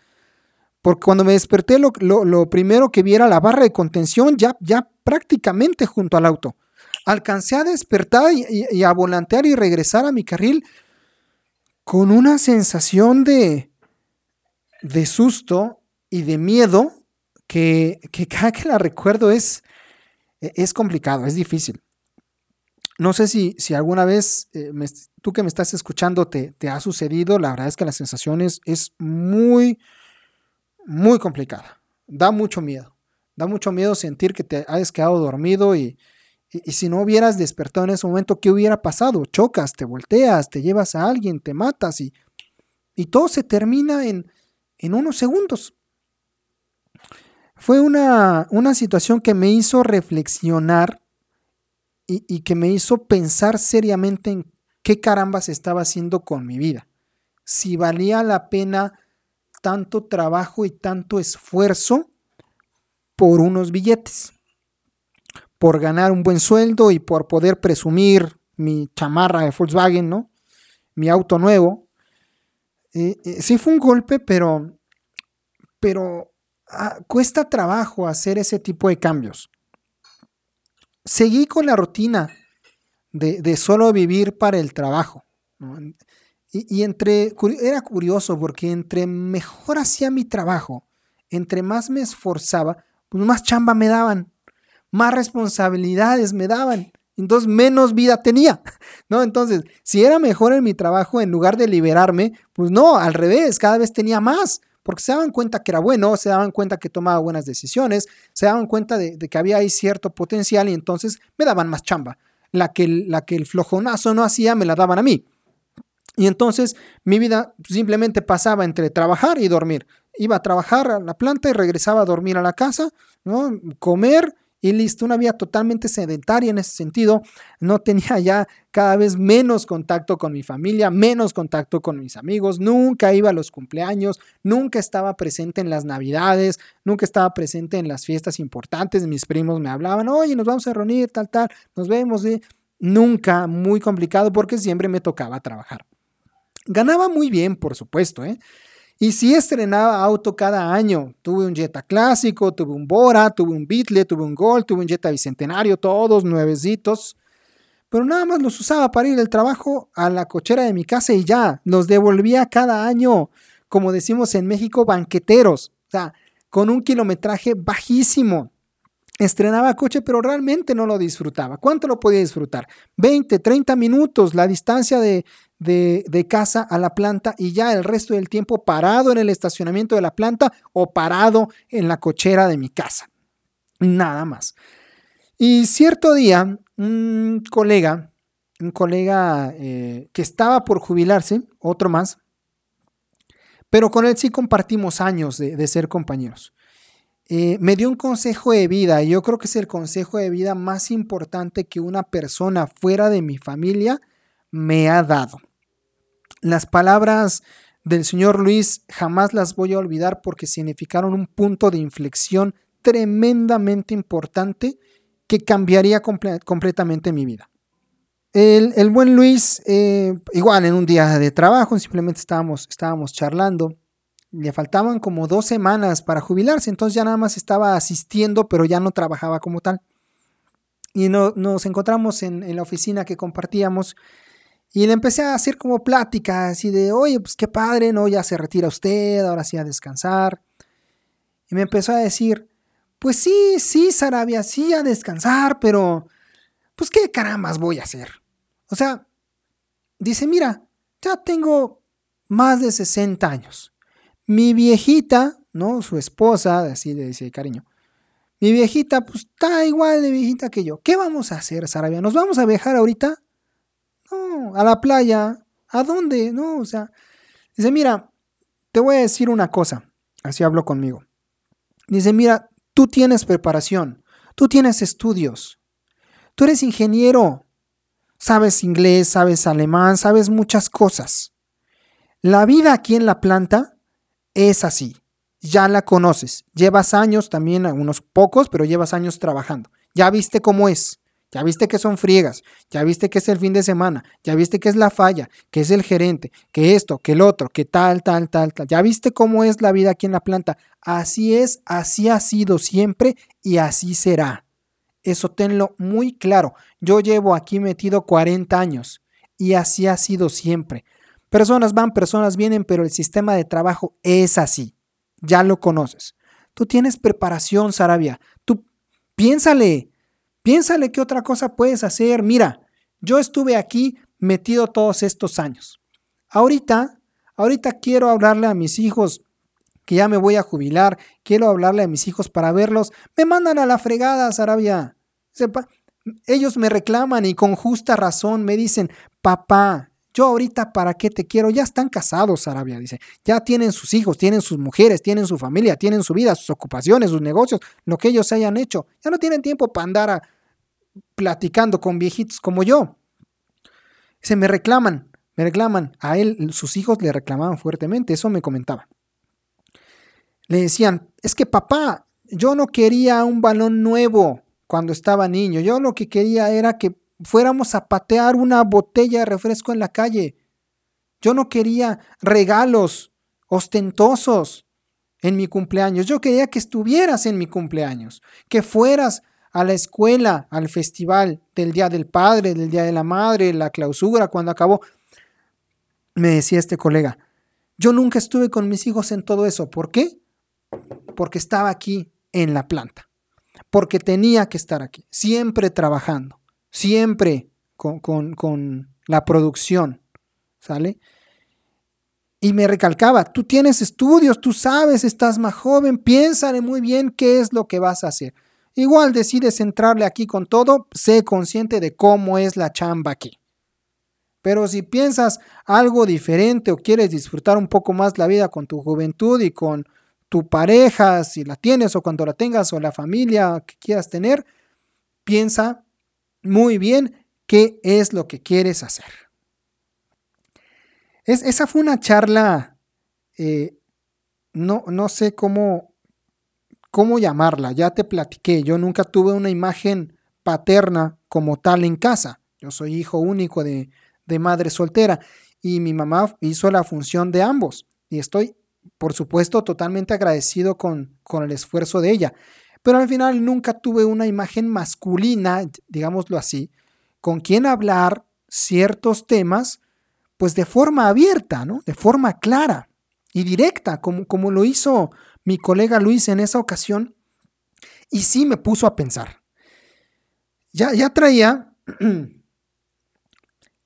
Porque cuando me desperté, lo, primero que vi era la barra de contención ya, ya prácticamente junto al auto alcancé a despertar y, a volantear y regresar a mi carril con una sensación de, de susto y de miedo que, cada que la recuerdo es, es complicado, es difícil. No sé si, si alguna vez eh, tú que me estás escuchando te, te, ha sucedido, la verdad es que la sensación es, es muy, muy complicada. Da mucho miedo. Da mucho miedo sentir que te hayas quedado dormido y, y, si no hubieras despertado en ese momento, ¿qué hubiera pasado? Chocas, te volteas, te llevas a alguien, te matas y, y todo se termina en, en unos segundos. Fue una, una, situación que me hizo reflexionar y, que me hizo pensar seriamente en qué carambas estaba haciendo con mi vida. Si valía la pena tanto trabajo y tanto esfuerzo por unos billetes por ganar un buen sueldo y por poder presumir mi chamarra de Volkswagen, ¿no? Mi auto nuevo. Eh, eh, sí fue un golpe, pero, pero ah, cuesta trabajo hacer ese tipo de cambios. Seguí con la rutina de, solo vivir para el trabajo. Y, y, entre, era curioso porque entre mejor hacía mi trabajo, entre más me esforzaba, pues más chamba me daban más responsabilidades me daban. Entonces menos vida tenía, ¿no? Entonces, si era mejor en mi trabajo, en lugar de liberarme, pues no, al revés, cada vez tenía más, porque se daban cuenta que era bueno, se daban cuenta que tomaba buenas decisiones, se daban cuenta de, que había ahí cierto potencial y entonces me daban más chamba. La que, la que el flojonazo no hacía, me la daban a mí. Y entonces mi vida simplemente pasaba entre trabajar y dormir. Iba a trabajar a la planta y regresaba a dormir a la casa, ¿no? Comer, y listo, una vida totalmente sedentaria en ese sentido. No tenía ya cada vez menos contacto con mi familia, menos contacto con mis amigos, nunca iba a los cumpleaños, nunca estaba presente en las navidades, nunca estaba presente en las fiestas importantes. Mis primos me hablaban, oye, nos vamos a reunir, tal, tal, nos vemos. Nunca, muy complicado porque siempre me tocaba trabajar. Ganaba muy bien, por supuesto, ¿eh? Y sí estrenaba auto cada año. Tuve un Jetta clásico, tuve un Bora, tuve un Beetle, tuve un Gold, tuve un Jetta bicentenario, todos nuevecitos. Pero nada más los usaba para ir del trabajo a la cochera de mi casa y ya. Los devolvía cada año, como decimos en México, banqueteros. O sea, con un kilometraje bajísimo. estrenaba coche, pero realmente no lo disfrutaba. ¿Cuánto lo podía disfrutar? 20, 30 minutos la distancia de, de, casa a la planta y ya el resto del tiempo parado en el estacionamiento de la planta o parado en la cochera de mi casa. Nada más. Y cierto día, un colega, un colega eh, que estaba por jubilarse, otro más, pero con él sí compartimos años de ser compañeros. Eh, me dio un consejo de vida y yo creo que es el consejo de vida más importante que una persona fuera de mi familia me ha dado. Las palabras del señor Luis jamás las voy a olvidar porque significaron un punto de inflexión tremendamente importante que cambiaría completamente mi vida. El, buen Luis, eh, igual en un día de trabajo, simplemente estábamos, estábamos charlando le faltaban como dos semanas para jubilarse, entonces ya nada más estaba asistiendo, pero ya no trabajaba como tal. Y no, nos encontramos en, la oficina que compartíamos y le empecé a hacer como plática, así de, oye, pues qué padre, ¿no? Ya se retira usted, ahora sí a descansar. Y me empezó a decir, pues sí, sí, Sarabia, sí a descansar, pero, pues qué carambas voy a hacer. O sea, dice, mira, ya tengo más de 60 años. Mi viejita, ¿no? Su esposa, así de decir cariño. Mi viejita, pues está igual de viejita que yo. ¿Qué vamos a hacer, Sarabia? ¿Nos vamos a viajar ahorita? A la playa. ¿A dónde? No, o sea. Dice, mira, te voy a decir una cosa. Así habló conmigo. Dice, mira, tú tienes preparación. Tú tienes estudios. Tú eres ingeniero. Sabes inglés, sabes alemán, sabes muchas cosas. La vida aquí en la planta es así. Ya la conoces. Llevas años, también unos pocos, pero llevas años trabajando. Ya viste cómo es. Ya viste que son friegas, ya viste que es el fin de semana, ya viste que es la falla, que es el gerente, que esto, que el otro, que tal, tal, tal, tal. Ya viste cómo es la vida aquí en la planta. Así es, así ha sido siempre y así será. Eso tenlo muy claro. Yo llevo aquí metido 40 años y así ha sido siempre. Personas van, personas vienen, pero el sistema de trabajo es así. Ya lo conoces. Tú tienes preparación, Sarabia. Tú piénsale, piénsale qué otra cosa puedes hacer. Mira, yo estuve aquí metido todos estos años. Ahorita, ahorita quiero hablarle a mis hijos que ya me voy a jubilar, quiero hablarle a mis hijos para verlos. Me mandan a la fregada, Sarabia. Ellos me reclaman y con justa razón me dicen, papá, yo ahorita, ¿para qué te quiero? Ya están casados, Arabia, dice. Ya tienen sus hijos, tienen sus mujeres, tienen su familia, tienen su vida, sus ocupaciones, sus negocios, lo que ellos hayan hecho. Ya no tienen tiempo para andar platicando con viejitos como yo. Se me reclaman, me reclaman. A él, sus hijos le reclamaban fuertemente, eso me comentaba. Le decían, es que papá, yo no quería un balón nuevo cuando estaba niño. Yo lo que quería era que fuéramos a patear una botella de refresco en la calle. Yo no quería regalos ostentosos en mi cumpleaños. Yo quería que estuvieras en mi cumpleaños, que fueras a la escuela, al festival del Día del Padre, del Día de la Madre, la clausura, cuando acabó. Me decía este colega, yo nunca estuve con mis hijos en todo eso. ¿Por qué? Porque estaba aquí en la planta, porque tenía que estar aquí, siempre trabajando siempre con, la producción, ¿sale? Y me recalcaba, tú tienes estudios, tú sabes, estás más joven, piénsale muy bien qué es lo que vas a hacer. Igual decides entrarle aquí con todo, sé consciente de cómo es la chamba aquí. Pero si piensas algo diferente o quieres disfrutar un poco más la vida con tu juventud y con tu pareja, si la tienes o cuando la tengas o la familia que quieras tener, piensa muy bien qué es lo que quieres hacer. Es, esa fue una charla, eh, no, no sé cómo, cómo llamarla, ya te platiqué, yo nunca tuve una imagen paterna como tal en casa. Yo soy hijo único de, de madre soltera y mi mamá hizo la función de ambos y estoy, por supuesto, totalmente agradecido con, con el esfuerzo de ella pero al final nunca tuve una imagen masculina, digámoslo así, con quien hablar ciertos temas, pues de forma abierta, ¿no? De forma clara y directa, como, como lo hizo mi colega Luis en esa ocasión. Y sí me puso a pensar. Ya, ya traía,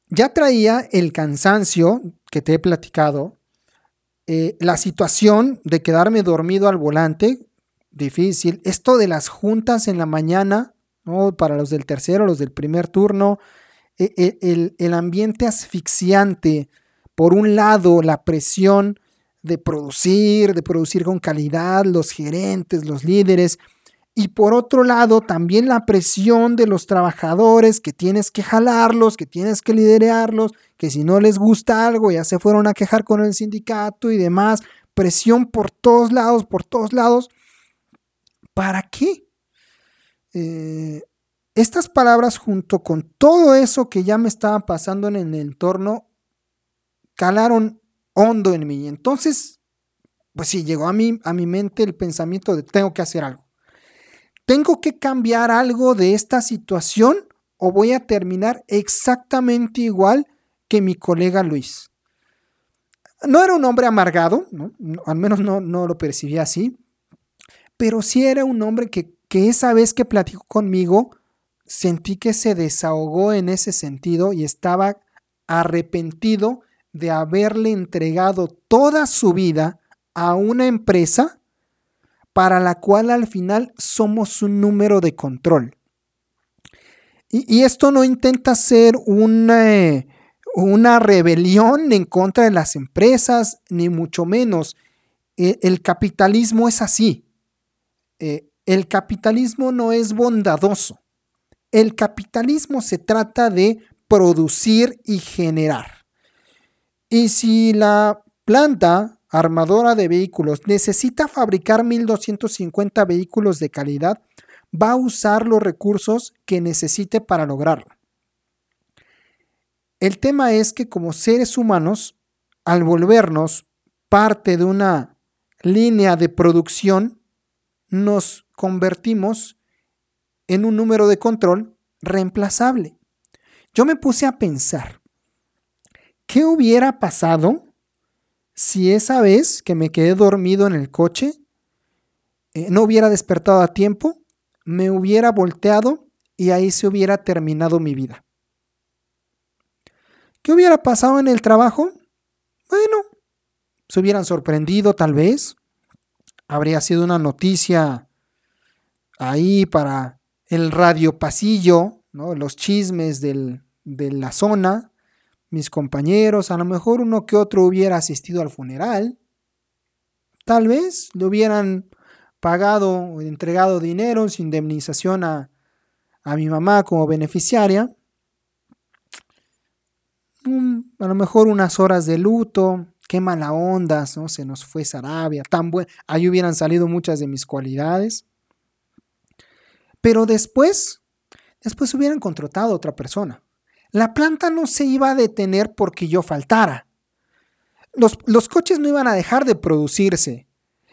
ya traía el cansancio que te he platicado, eh, la situación de quedarme dormido al volante, difícil, esto de las juntas en la mañana, ¿no? para los del tercero, los del primer turno, e, e, el, el ambiente asfixiante, por un lado la presión de producir, de producir con calidad, los gerentes, los líderes, y por otro lado, también la presión de los trabajadores, que tienes que jalarlos, que tienes que liderarlos, que si no les gusta algo ya se fueron a quejar con el sindicato y demás. Presión por todos lados, por todos lados. ¿Para qué? Eh, estas palabras junto con todo eso que ya me estaba pasando en el entorno, calaron hondo en mí. Entonces, pues sí, llegó a mí, a mi mente el pensamiento de tengo que hacer algo. ¿Tengo que cambiar algo de esta situación o voy a terminar exactamente igual que mi colega Luis? No era un hombre amargado, al menos no, no, lo percibía así, pero sí era un hombre que, que esa vez que platicó conmigo sentí que se desahogó en ese sentido y estaba arrepentido de haberle entregado toda su vida a una empresa para la cual al final somos un número de control. Y, esto no intenta ser una, una, rebelión en contra de las empresas, ni mucho menos. E, el, capitalismo es así. E, el capitalismo no es bondadoso. El capitalismo se trata de producir y generar. Y si la planta armadora de vehículos necesita fabricar 1250 vehículos de calidad, va a usar los recursos que necesite para lograrlo. El tema es que como seres humanos, al volvernos parte de una línea de producción, nos convertimos en un número de control reemplazable. Yo me puse a pensar, ¿qué hubiera pasado si esa vez que me quedé dormido en el coche eh, no hubiera despertado a tiempo, me hubiera volteado y ahí se hubiera terminado mi vida. ¿Qué hubiera pasado en el trabajo? Bueno, se hubieran sorprendido tal vez. Habría sido una noticia ahí para el radio pasillo, los chismes de la zona. Mis compañeros, a lo mejor uno que otro hubiera asistido al funeral, tal vez le hubieran pagado o entregado dinero, indemnización a, a mi mamá como beneficiaria, a lo mejor unas horas de luto, qué mala onda, ¿no? se nos fue Sarabia, tan buen, ahí hubieran salido muchas de mis cualidades. Pero después, después hubieran contratado a otra persona. La planta no se iba a detener porque yo faltara. Los, coches no iban a dejar de producirse.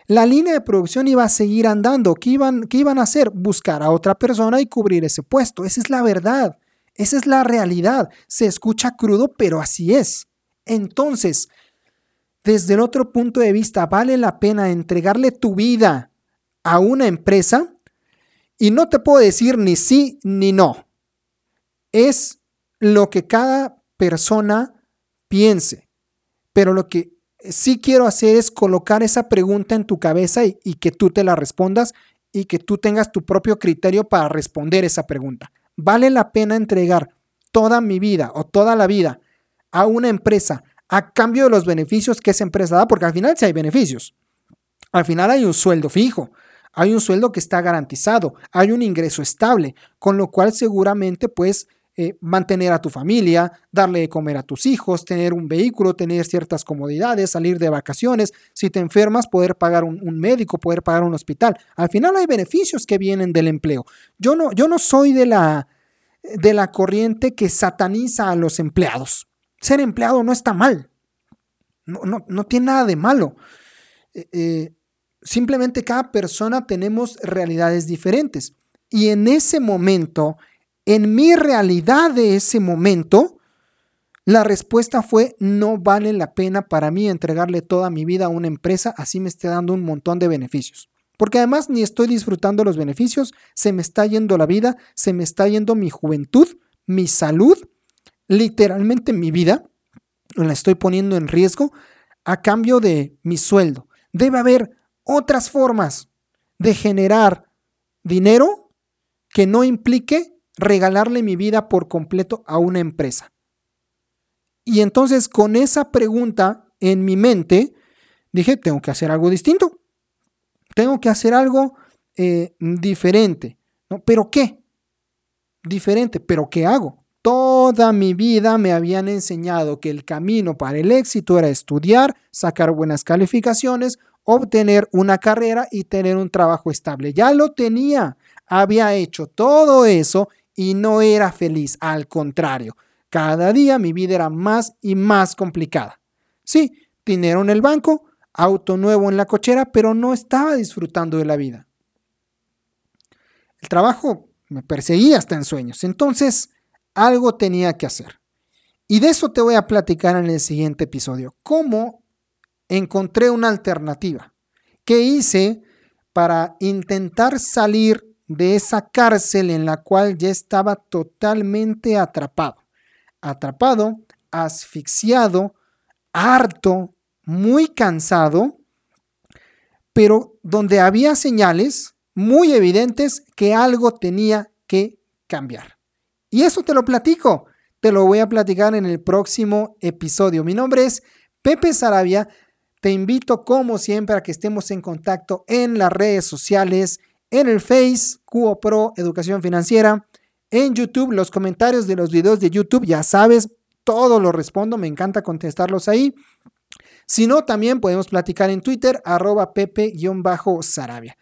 La línea de producción iba a seguir andando. ¿Qué iban, ¿Qué iban a hacer? Buscar a otra persona y cubrir ese puesto. Esa es la verdad. Esa es la realidad. Se escucha crudo, pero así es. Entonces, desde el otro punto de vista, ¿vale la pena entregarle tu vida a una empresa? Y no te puedo decir ni sí ni no. Es lo que cada persona piense. Pero lo que sí quiero hacer es colocar esa pregunta en tu cabeza y, que tú te la respondas y que tú tengas tu propio criterio para responder esa pregunta. ¿Vale la pena entregar toda mi vida o toda la vida a una empresa a cambio de los beneficios que esa empresa da? Porque al final sí hay beneficios. Al final hay un sueldo fijo, hay un sueldo que está garantizado, hay un ingreso estable, con lo cual seguramente pues eh, mantener a tu familia, darle de comer a tus hijos, tener un vehículo, tener ciertas comodidades, salir de vacaciones, si te enfermas, poder pagar un, médico, poder pagar un hospital. Al final hay beneficios que vienen del empleo. Yo no, yo no soy de la, de la corriente que sataniza a los empleados. Ser empleado no está mal, no, no, tiene nada de malo. Eh, eh, simplemente cada persona tenemos realidades diferentes. Y en ese momento, en mi realidad de ese momento, la respuesta fue no vale la pena para mí entregarle toda mi vida a una empresa, así me esté dando un montón de beneficios. Porque además ni estoy disfrutando los beneficios, se me está yendo la vida, se me está yendo mi juventud, mi salud, literalmente mi vida, la estoy poniendo en riesgo a cambio de mi sueldo. Debe haber otras formas de generar dinero que no implique regalarle mi vida por completo a una empresa. Y entonces con esa pregunta en mi mente, dije, tengo que hacer algo distinto. Tengo que hacer algo eh, diferente. ¿Pero qué? Diferente, pero ¿qué hago? Toda mi vida me habían enseñado que el camino para el éxito era estudiar, sacar buenas calificaciones, obtener una carrera y tener un trabajo estable. Ya lo tenía, había hecho todo eso y no era feliz, al contrario, cada día mi vida era más y más complicada. Sí, dinero en el banco, auto nuevo en la cochera, pero no estaba disfrutando de la vida. El trabajo me perseguía hasta en sueños, entonces algo tenía que hacer. Y de eso te voy a platicar en el siguiente episodio. ¿Cómo encontré una alternativa? ¿Qué hice para intentar salir de esa cárcel en la cual ya estaba totalmente atrapado? Atrapado, asfixiado, harto, muy cansado, pero donde había señales muy evidentes que algo tenía que cambiar. Y eso te lo platico, te lo voy a platicar en el próximo episodio. Mi nombre es Pepe Sarabia, te invito como siempre a que estemos en contacto en las redes sociales, en el Face, Cuo Pro Educación Financiera, en YouTube, los comentarios de los videos de YouTube, ya sabes, todo lo respondo, me encanta contestarlos ahí. Si no, también podemos platicar en Twitter, arroba pepe-sarabia.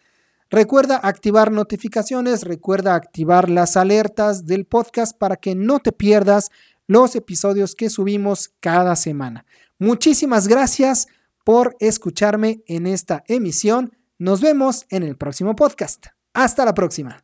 Recuerda activar notificaciones, recuerda activar las alertas del podcast para que no te pierdas los episodios que subimos cada semana. Muchísimas gracias por escucharme en esta emisión. Nos vemos en el próximo podcast. Hasta la próxima.